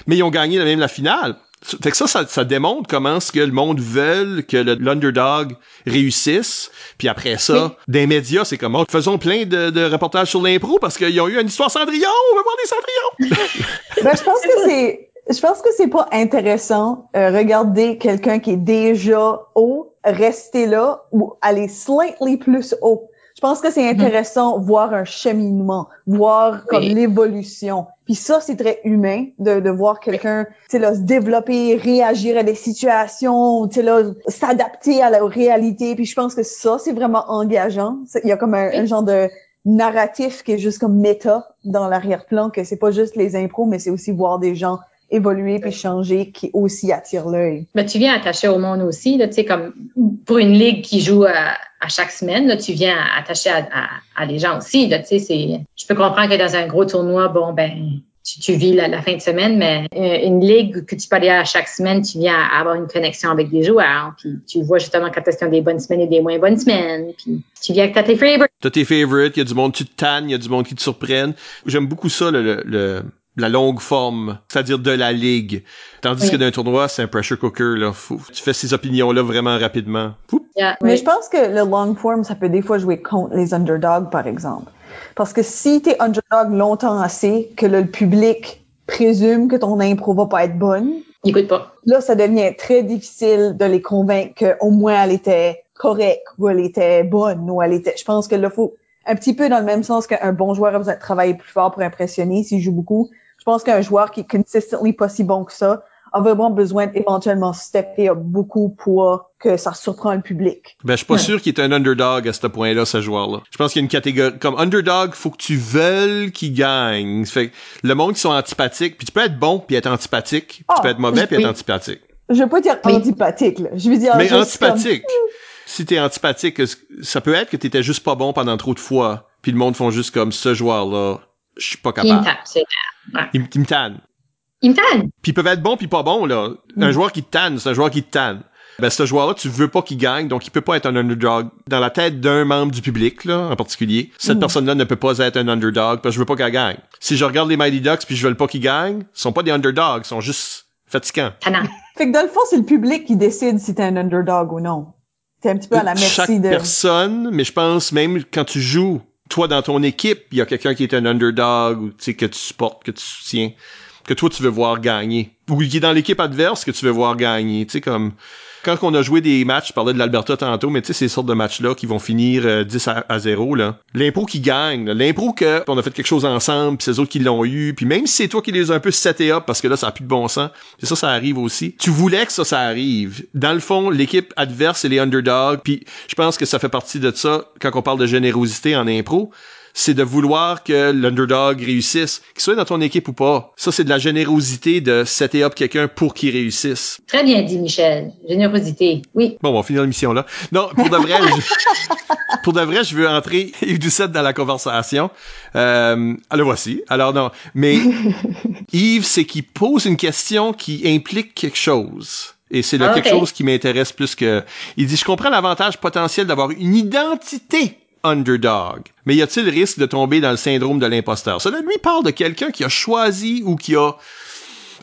Mais ils ont gagné même la finale. Fait que ça, ça, démontre comment ce que le monde veut que l'underdog réussisse. Puis après ça, des médias, c'est comme, oh, faisons plein de, reportages sur l'impro parce qu'ils ont eu une histoire Cendrillon, on veut voir des Cendrillons. (laughs) ben, je pense que c'est, je pense que c'est pas intéressant euh, regarder quelqu'un qui est déjà haut rester là ou aller slightly plus haut. Je pense que c'est mm-hmm. intéressant voir un cheminement, voir comme l'évolution. Puis ça, c'est très humain de, de voir quelqu'un, tu sais là, se développer, réagir à des situations, tu sais là, s'adapter à la réalité. Puis je pense que ça, c'est vraiment engageant. Il y a comme un, genre de narratif qui est juste comme méta dans l'arrière-plan, que c'est pas juste les impros, mais c'est aussi voir des gens évoluer puis changer qui aussi attire l'œil. Mais tu viens attacher au monde aussi, tu sais, comme pour une ligue qui joue à, chaque semaine, là, tu viens attacher à, à, les gens aussi, tu sais, c'est, je peux comprendre que dans un gros tournoi, bon, ben, tu, vis la, fin de semaine, mais euh, une ligue que tu peux aller à chaque semaine, tu viens avoir une connexion avec des joueurs, puis tu vois justement quand est-ce qu'il y a des bonnes semaines et des moins bonnes semaines, puis tu viens avec tes favorites. T'as tes favorites, il y a du monde qui te tanne, il y a du monde qui te surprenne. J'aime beaucoup ça, le, le la longue forme, c'est-à-dire de la ligue. Tandis que d'un tournoi, c'est un pressure cooker, là. tu fais ces opinions-là vraiment rapidement. Mais je pense que le long form, ça peut des fois jouer contre les underdogs, par exemple. Parce que si t'es underdog longtemps assez, que le public présume que ton impro va pas être bonne. Écoute pas. Là, ça devient très difficile de les convaincre qu'au moins elle était correcte, ou elle était bonne, ou elle était, je pense que là, faut, un petit peu dans le même sens qu'un bon joueur a besoin de travailler plus fort pour impressionner s'il joue beaucoup. Je pense qu'un joueur qui est consistently pas si bon que ça a vraiment besoin d'éventuellement stepper up beaucoup pour que ça surprend le public. Ben, je suis pas sûr qu'il est un underdog à ce point-là, ce joueur-là. Je pense qu'il y a une catégorie, comme underdog, faut que tu veuilles qu'il gagne. Fait le monde qui sont antipathiques, puis tu peux être bon puis être antipathique, tu peux ah, être mauvais puis être antipathique. Je veux pas dire antipathique, là. Je veux dire Mais antipathique. Comme... Si t'es antipathique, ça peut être que t'étais juste pas bon pendant trop de fois, puis le monde font juste comme ce joueur-là, je suis pas capable. Il, me tanne. Il me tanne. Puis ils peuvent être bons puis pas bons, là. Un mm. joueur qui te tanne, c'est un joueur qui te tanne. Ben, ce joueur-là, tu veux pas qu'il gagne, donc il peut pas être un underdog. Dans la tête d'un membre du public, là, en particulier, cette mm. personne-là ne peut pas être un underdog parce que je veux pas qu'elle gagne. Si je regarde les Mighty Ducks puis je veux pas qu'ils gagnent, ils sont pas des underdogs, ils sont juste fatigants. (laughs) fait que dans le fond, c'est le public qui décide si t'es un underdog ou non. T'es un petit peu à la merci Chaque de... personne, mais je pense même quand tu joues, toi dans ton équipe, il y a quelqu'un qui est un underdog ou que tu supportes, que tu soutiens. que toi tu veux voir gagner ou qui est dans l'équipe adverse que tu veux voir gagner. Tu sais comme quand on a joué des matchs, je parlais de l'Alberta tantôt, mais tu sais, ces sortes de matchs-là qui vont finir 10 euh, à, 0, là. L'impro qui gagne, l'impro que on a fait quelque chose ensemble, puis c'est autres qui l'ont eu, puis même si c'est toi qui les as un peu seté up, parce que là, ça a plus de bon sens, c'est ça, ça arrive aussi. Tu voulais que ça, ça arrive. Dans le fond, l'équipe adverse et les underdogs, puis je pense que ça fait partie de ça quand on parle de générosité en impro c'est de vouloir que l'underdog réussisse, qu'il soit dans ton équipe ou pas. Ça, c'est de la générosité de setter up quelqu'un pour qu'il réussisse. Très bien dit, Michel. Générosité, oui. Bon, on va finir l'émission là. Non, pour de vrai, je, (laughs) pour de vrai, je veux entrer (laughs) Yves Doucette dans la conversation. Euh, le voici. Alors non, mais (laughs) Yves, c'est qu'il pose une question qui implique quelque chose. Et c'est là ah, quelque chose qui m'intéresse plus que... Il dit, je comprends l'avantage potentiel d'avoir une identité underdog. Mais y a-t-il risque de tomber dans le syndrome de l'imposteur? Cela lui parle de quelqu'un qui a choisi ou qui a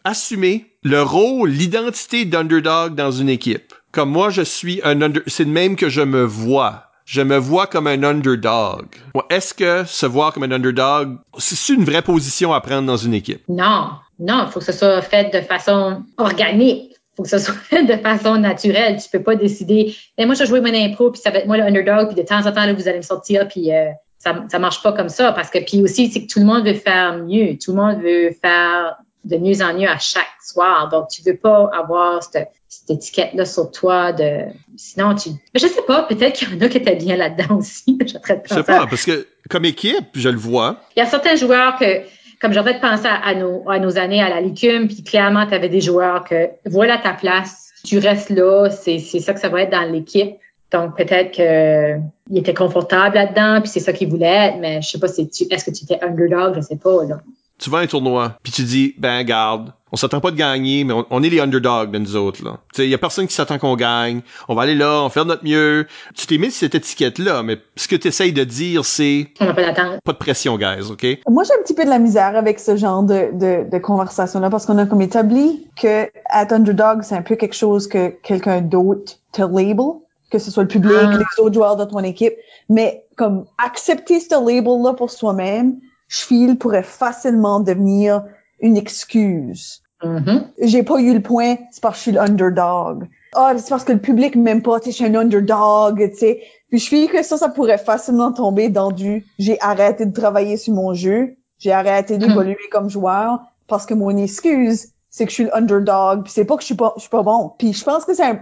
assumé le rôle, l'identité d'underdog dans une équipe. Comme moi, je suis un under... C'est le même que je me vois. Je me vois comme un underdog. Est-ce que se voir comme un underdog, c'est une vraie position à prendre dans une équipe? Non. Non, il faut que ce soit fait de façon organique faut que ce soit fait (laughs) de façon naturelle. Tu peux pas décider, eh, moi, je vais jouer mon impro, puis ça va être moi le underdog, puis de temps en temps, là, vous allez me sortir, puis euh, ça, ça marche pas comme ça. Parce que, puis aussi, c'est que tout le monde veut faire mieux. Tout le monde veut faire de mieux en mieux à chaque soir. Donc, tu veux pas avoir cette, cette étiquette-là sur toi de, sinon tu, je sais pas, peut-être qu'il y en a qui étaient bien là-dedans (laughs) aussi. je sais pas, parce que comme équipe, je le vois. Il y a certains joueurs que, comme pensé à, à, nos, à nos années à la Licume, puis clairement, tu avais des joueurs que voilà ta place, tu restes là, c'est ça que ça va être dans l'équipe. Donc peut-être qu'il était confortable là-dedans, puis c'est ça qu'il voulait être, mais je sais pas, est-ce que tu étais underdog, je sais pas. Là tu vas à un tournoi, puis tu dis, ben garde, on s'attend pas de gagner, mais on, est les underdogs de nous autres là. Tu sais, y a personne qui s'attend qu'on gagne. On va aller là, on va faire notre mieux. Tu t'es mis cette étiquette là, mais ce que tu essayes de dire, c'est on a pas d'attente. Pas de pression, guys, ok? Moi, j'ai un petit peu de la misère avec ce genre de de, de conversation là parce qu'on a comme établi que être underdog, c'est un peu quelque chose que quelqu'un d'autre te label, que ce soit le public, ah. les autres joueurs de ton équipe, mais comme accepter ce label là pour soi-même je file pourrait facilement devenir une excuse. Mm-hmm. J'ai pas eu le point, c'est parce que je suis l'underdog. Ah, c'est parce que le public m'aime pas, tu sais, je suis un underdog, tu sais. Puis je file que ça, ça pourrait facilement tomber dans du j'ai arrêté de travailler sur mon jeu, j'ai arrêté d'évoluer comme joueur parce que mon excuse, c'est que je suis l'underdog, puis c'est pas que je suis pas, je suis pas bon. Puis je pense que c'est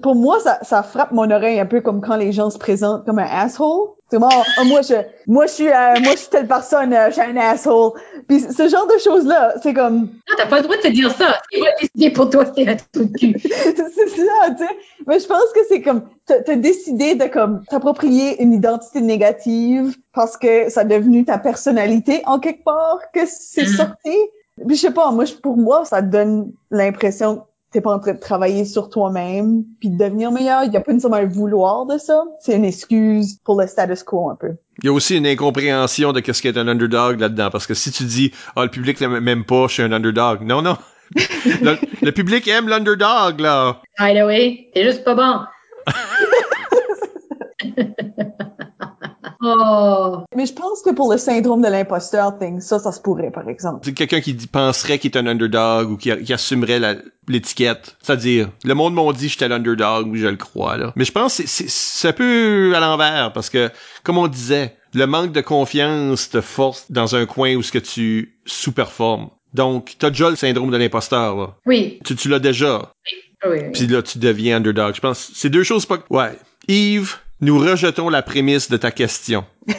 pour moi, ça, ça frappe mon oreille un peu comme quand les gens se présentent comme un asshole. C'est moi, oh, moi je, moi je suis, euh, moi je suis telle personne, euh, je suis un asshole. Puis ce genre de choses là, c'est comme. Non, t'as pas le droit de te dire ça. C'est pas décidé pour toi, c'est un truc de cul. (laughs) c'est ça, tu sais. Mais je pense que c'est comme, t'as décidé de comme t'approprier une identité négative parce que ça a devenu ta personnalité en quelque part que c'est mm-hmm. sorti. Puis je sais pas, moi pour moi ça donne l'impression t'es pas en train de travailler sur toi-même puis de devenir meilleur. Il y a pas nécessairement un vouloir de ça. C'est une excuse pour le status quo un peu. Il y a aussi une incompréhension de qu'est-ce qu'est un underdog là-dedans. Parce que si tu dis, ah, oh, le public l'aime pas, je suis un underdog. Non, non. (laughs) le, public aime l'underdog, là. By the way, c'est juste pas bon. (laughs) Oh. Mais je pense que pour le syndrome de l'imposteur thing, ça, ça se pourrait, par exemple. C'est quelqu'un qui penserait qu'il est un underdog ou qui, assumerait l'étiquette. C'est-à-dire, le monde m'a dit que j'étais l'underdog, oui, je le crois, là. Mais je pense que c'est un peu à l'envers parce que, comme on disait, le manque de confiance te force dans un coin où ce que tu sous-performes. Donc, t'as déjà le syndrome de l'imposteur, là. Oui. Tu, tu l'as déjà. Oui. Puis là, tu deviens underdog. Je pense, c'est deux choses pas... Ouais. Yves, nous rejetons la prémisse de ta question. (laughs)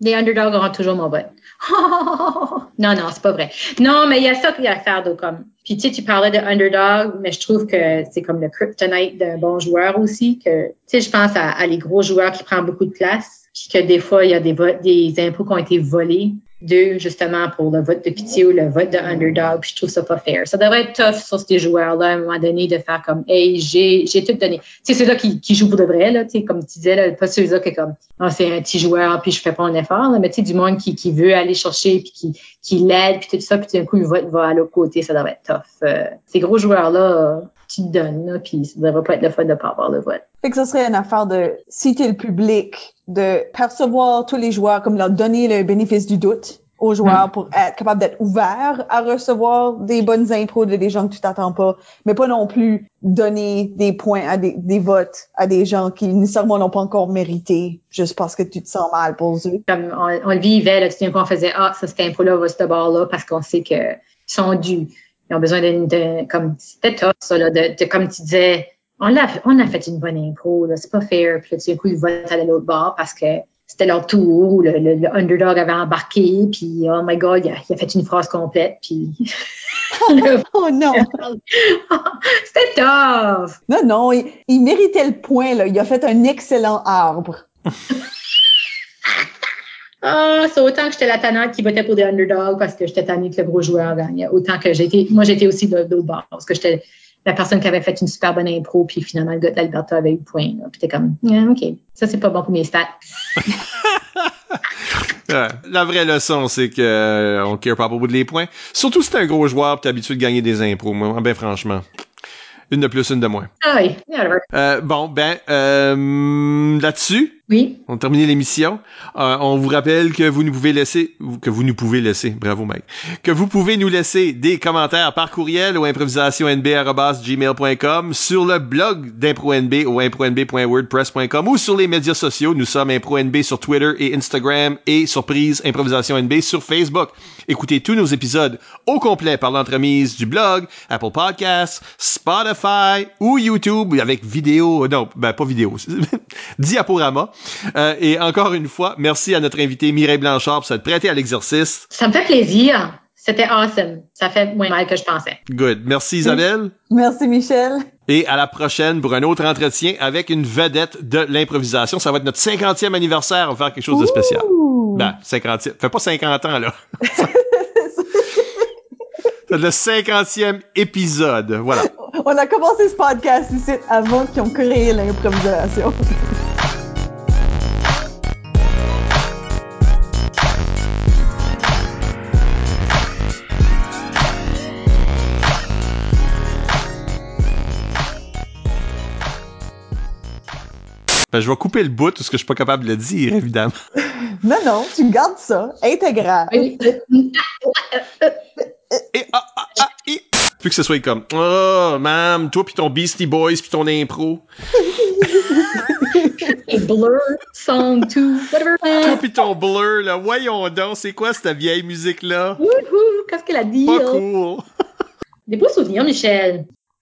Les underdogs auront toujours mon vote. (laughs) non, non, c'est pas vrai. Non, mais il y a ça qu'il y a à faire, donc comme. Puis tu sais, tu parlais de underdog, mais je trouve que c'est comme le kryptonite d'un bon joueur aussi. Que tu sais, je pense à, les gros joueurs qui prennent beaucoup de place, puis que des fois il y a des des impôts qui ont été volés deux, justement, pour le vote de pitié ou le vote de underdog, je trouve ça pas fair. Ça devrait être tough sur ces joueurs-là, à un moment donné, de faire comme, hey, j'ai, j'ai tout donné. Tu sais, ceux-là qui, qui jouent pour de vrai, là, tu sais, comme tu disais, là, pas ceux-là qui, comme, oh, c'est un petit joueur, puis je fais pas un effort, là, mais tu sais, du monde qui, qui veut aller chercher, puis qui, qui l'aide, puis tout ça, puis d'un coup, le vote va à l'autre côté, ça devrait être tough. Euh, ces gros joueurs-là, tu te donnes, là, puis ça devrait pas être le fun de pas avoir le vote. Fait que ce serait une affaire de citer le public, de percevoir tous les joueurs, comme leur donner le bénéfice du doute, aux joueurs pour être capable d'être ouvert à recevoir des bonnes impros de des gens que tu t'attends pas, mais pas non plus donner des points à des, des votes à des gens qui nécessairement n'ont pas encore mérité juste parce que tu te sens mal pour eux. Comme on, on le vivait, là, on faisait Ah, ça, cette impro-là va ce bord-là parce qu'on sait qu'ils sont dus. Ils ont besoin d'une, de, comme, c'était tough, ça, là, de, de, comme tu disais, on a, on a fait une bonne impro, là, c'est pas fair. Puis là, tout d'un coup, ils votent à l'autre bord parce que c'était leur tour, le, le, le, underdog avait embarqué, puis oh my god, il a, il a fait une phrase complète, puis... (laughs) (laughs) oh non! (laughs) c'était tough! Non, non, il, il, méritait le point, là. Il a fait un excellent arbre. Ah, c'est autant que j'étais la tannante qui votait pour des underdogs parce que j'étais tannée que le gros joueur gagnait. Autant que j'étais, moi j'étais aussi de l'autre bord parce que j'étais la personne qui avait fait une super bonne impro, puis finalement le gars de l'Alberta avait eu le point. Là. Puis t'es comme, yeah, ok, ça c'est pas bon pour mes stats. (laughs) ouais, la vraie leçon, c'est que euh, on care pas à propos de les points. Surtout si t'es un gros joueur, pis t'es habitué de gagner des impros. Moi, ben franchement. Une de plus, une de moins. Ah oui. Euh, bon, ben, euh, là-dessus, oui. On a terminé l'émission. Euh, on vous rappelle que vous nous pouvez laisser, que vous nous pouvez laisser, bravo Mike, que vous pouvez nous laisser des commentaires par courriel au improvisationnb@gmail.com, sur le blog d'ImproNB au impronb.wordpress.com ou sur les médias sociaux. Nous sommes ImproNB sur Twitter et Instagram et surprise Improvisation NB sur Facebook. Écoutez tous nos épisodes au complet par l'entremise du blog, Apple Podcasts, Spotify ou YouTube avec vidéo, non, ben pas vidéo, (laughs) diaporama. Euh, et encore une fois, merci à notre invité Mireille Blanchard pour s'être prêtée à l'exercice. Ça me fait plaisir. C'était awesome. Ça fait moins mal que je pensais. Good. Merci Isabelle. Merci Michel. Et à la prochaine pour un autre entretien avec une vedette de l'improvisation. Ça va être notre 50e anniversaire. On va faire quelque chose de spécial. Ouh. Ben, 50e. Fait pas 50 ans, là. C'est le 50e épisode. Voilà. On a commencé ce podcast ici avant qu'ils ont créé l'improvisation. Ben, je vais couper le bout parce que je suis pas capable de le dire, évidemment. (laughs) non, non, tu gardes ça, intégral. Et ah, ah, ah, et... Puis que ce soit comme Oh, mam, toi pis ton Beastie Boys pis ton impro. (laughs) Et Blur, Song 2, whatever. Toi pis ton Blur, là, voyons donc, c'est quoi cette vieille musique-là? Wouhou, qu'est-ce qu'elle a dit? Pas cool. Des beaux souvenirs, Michel.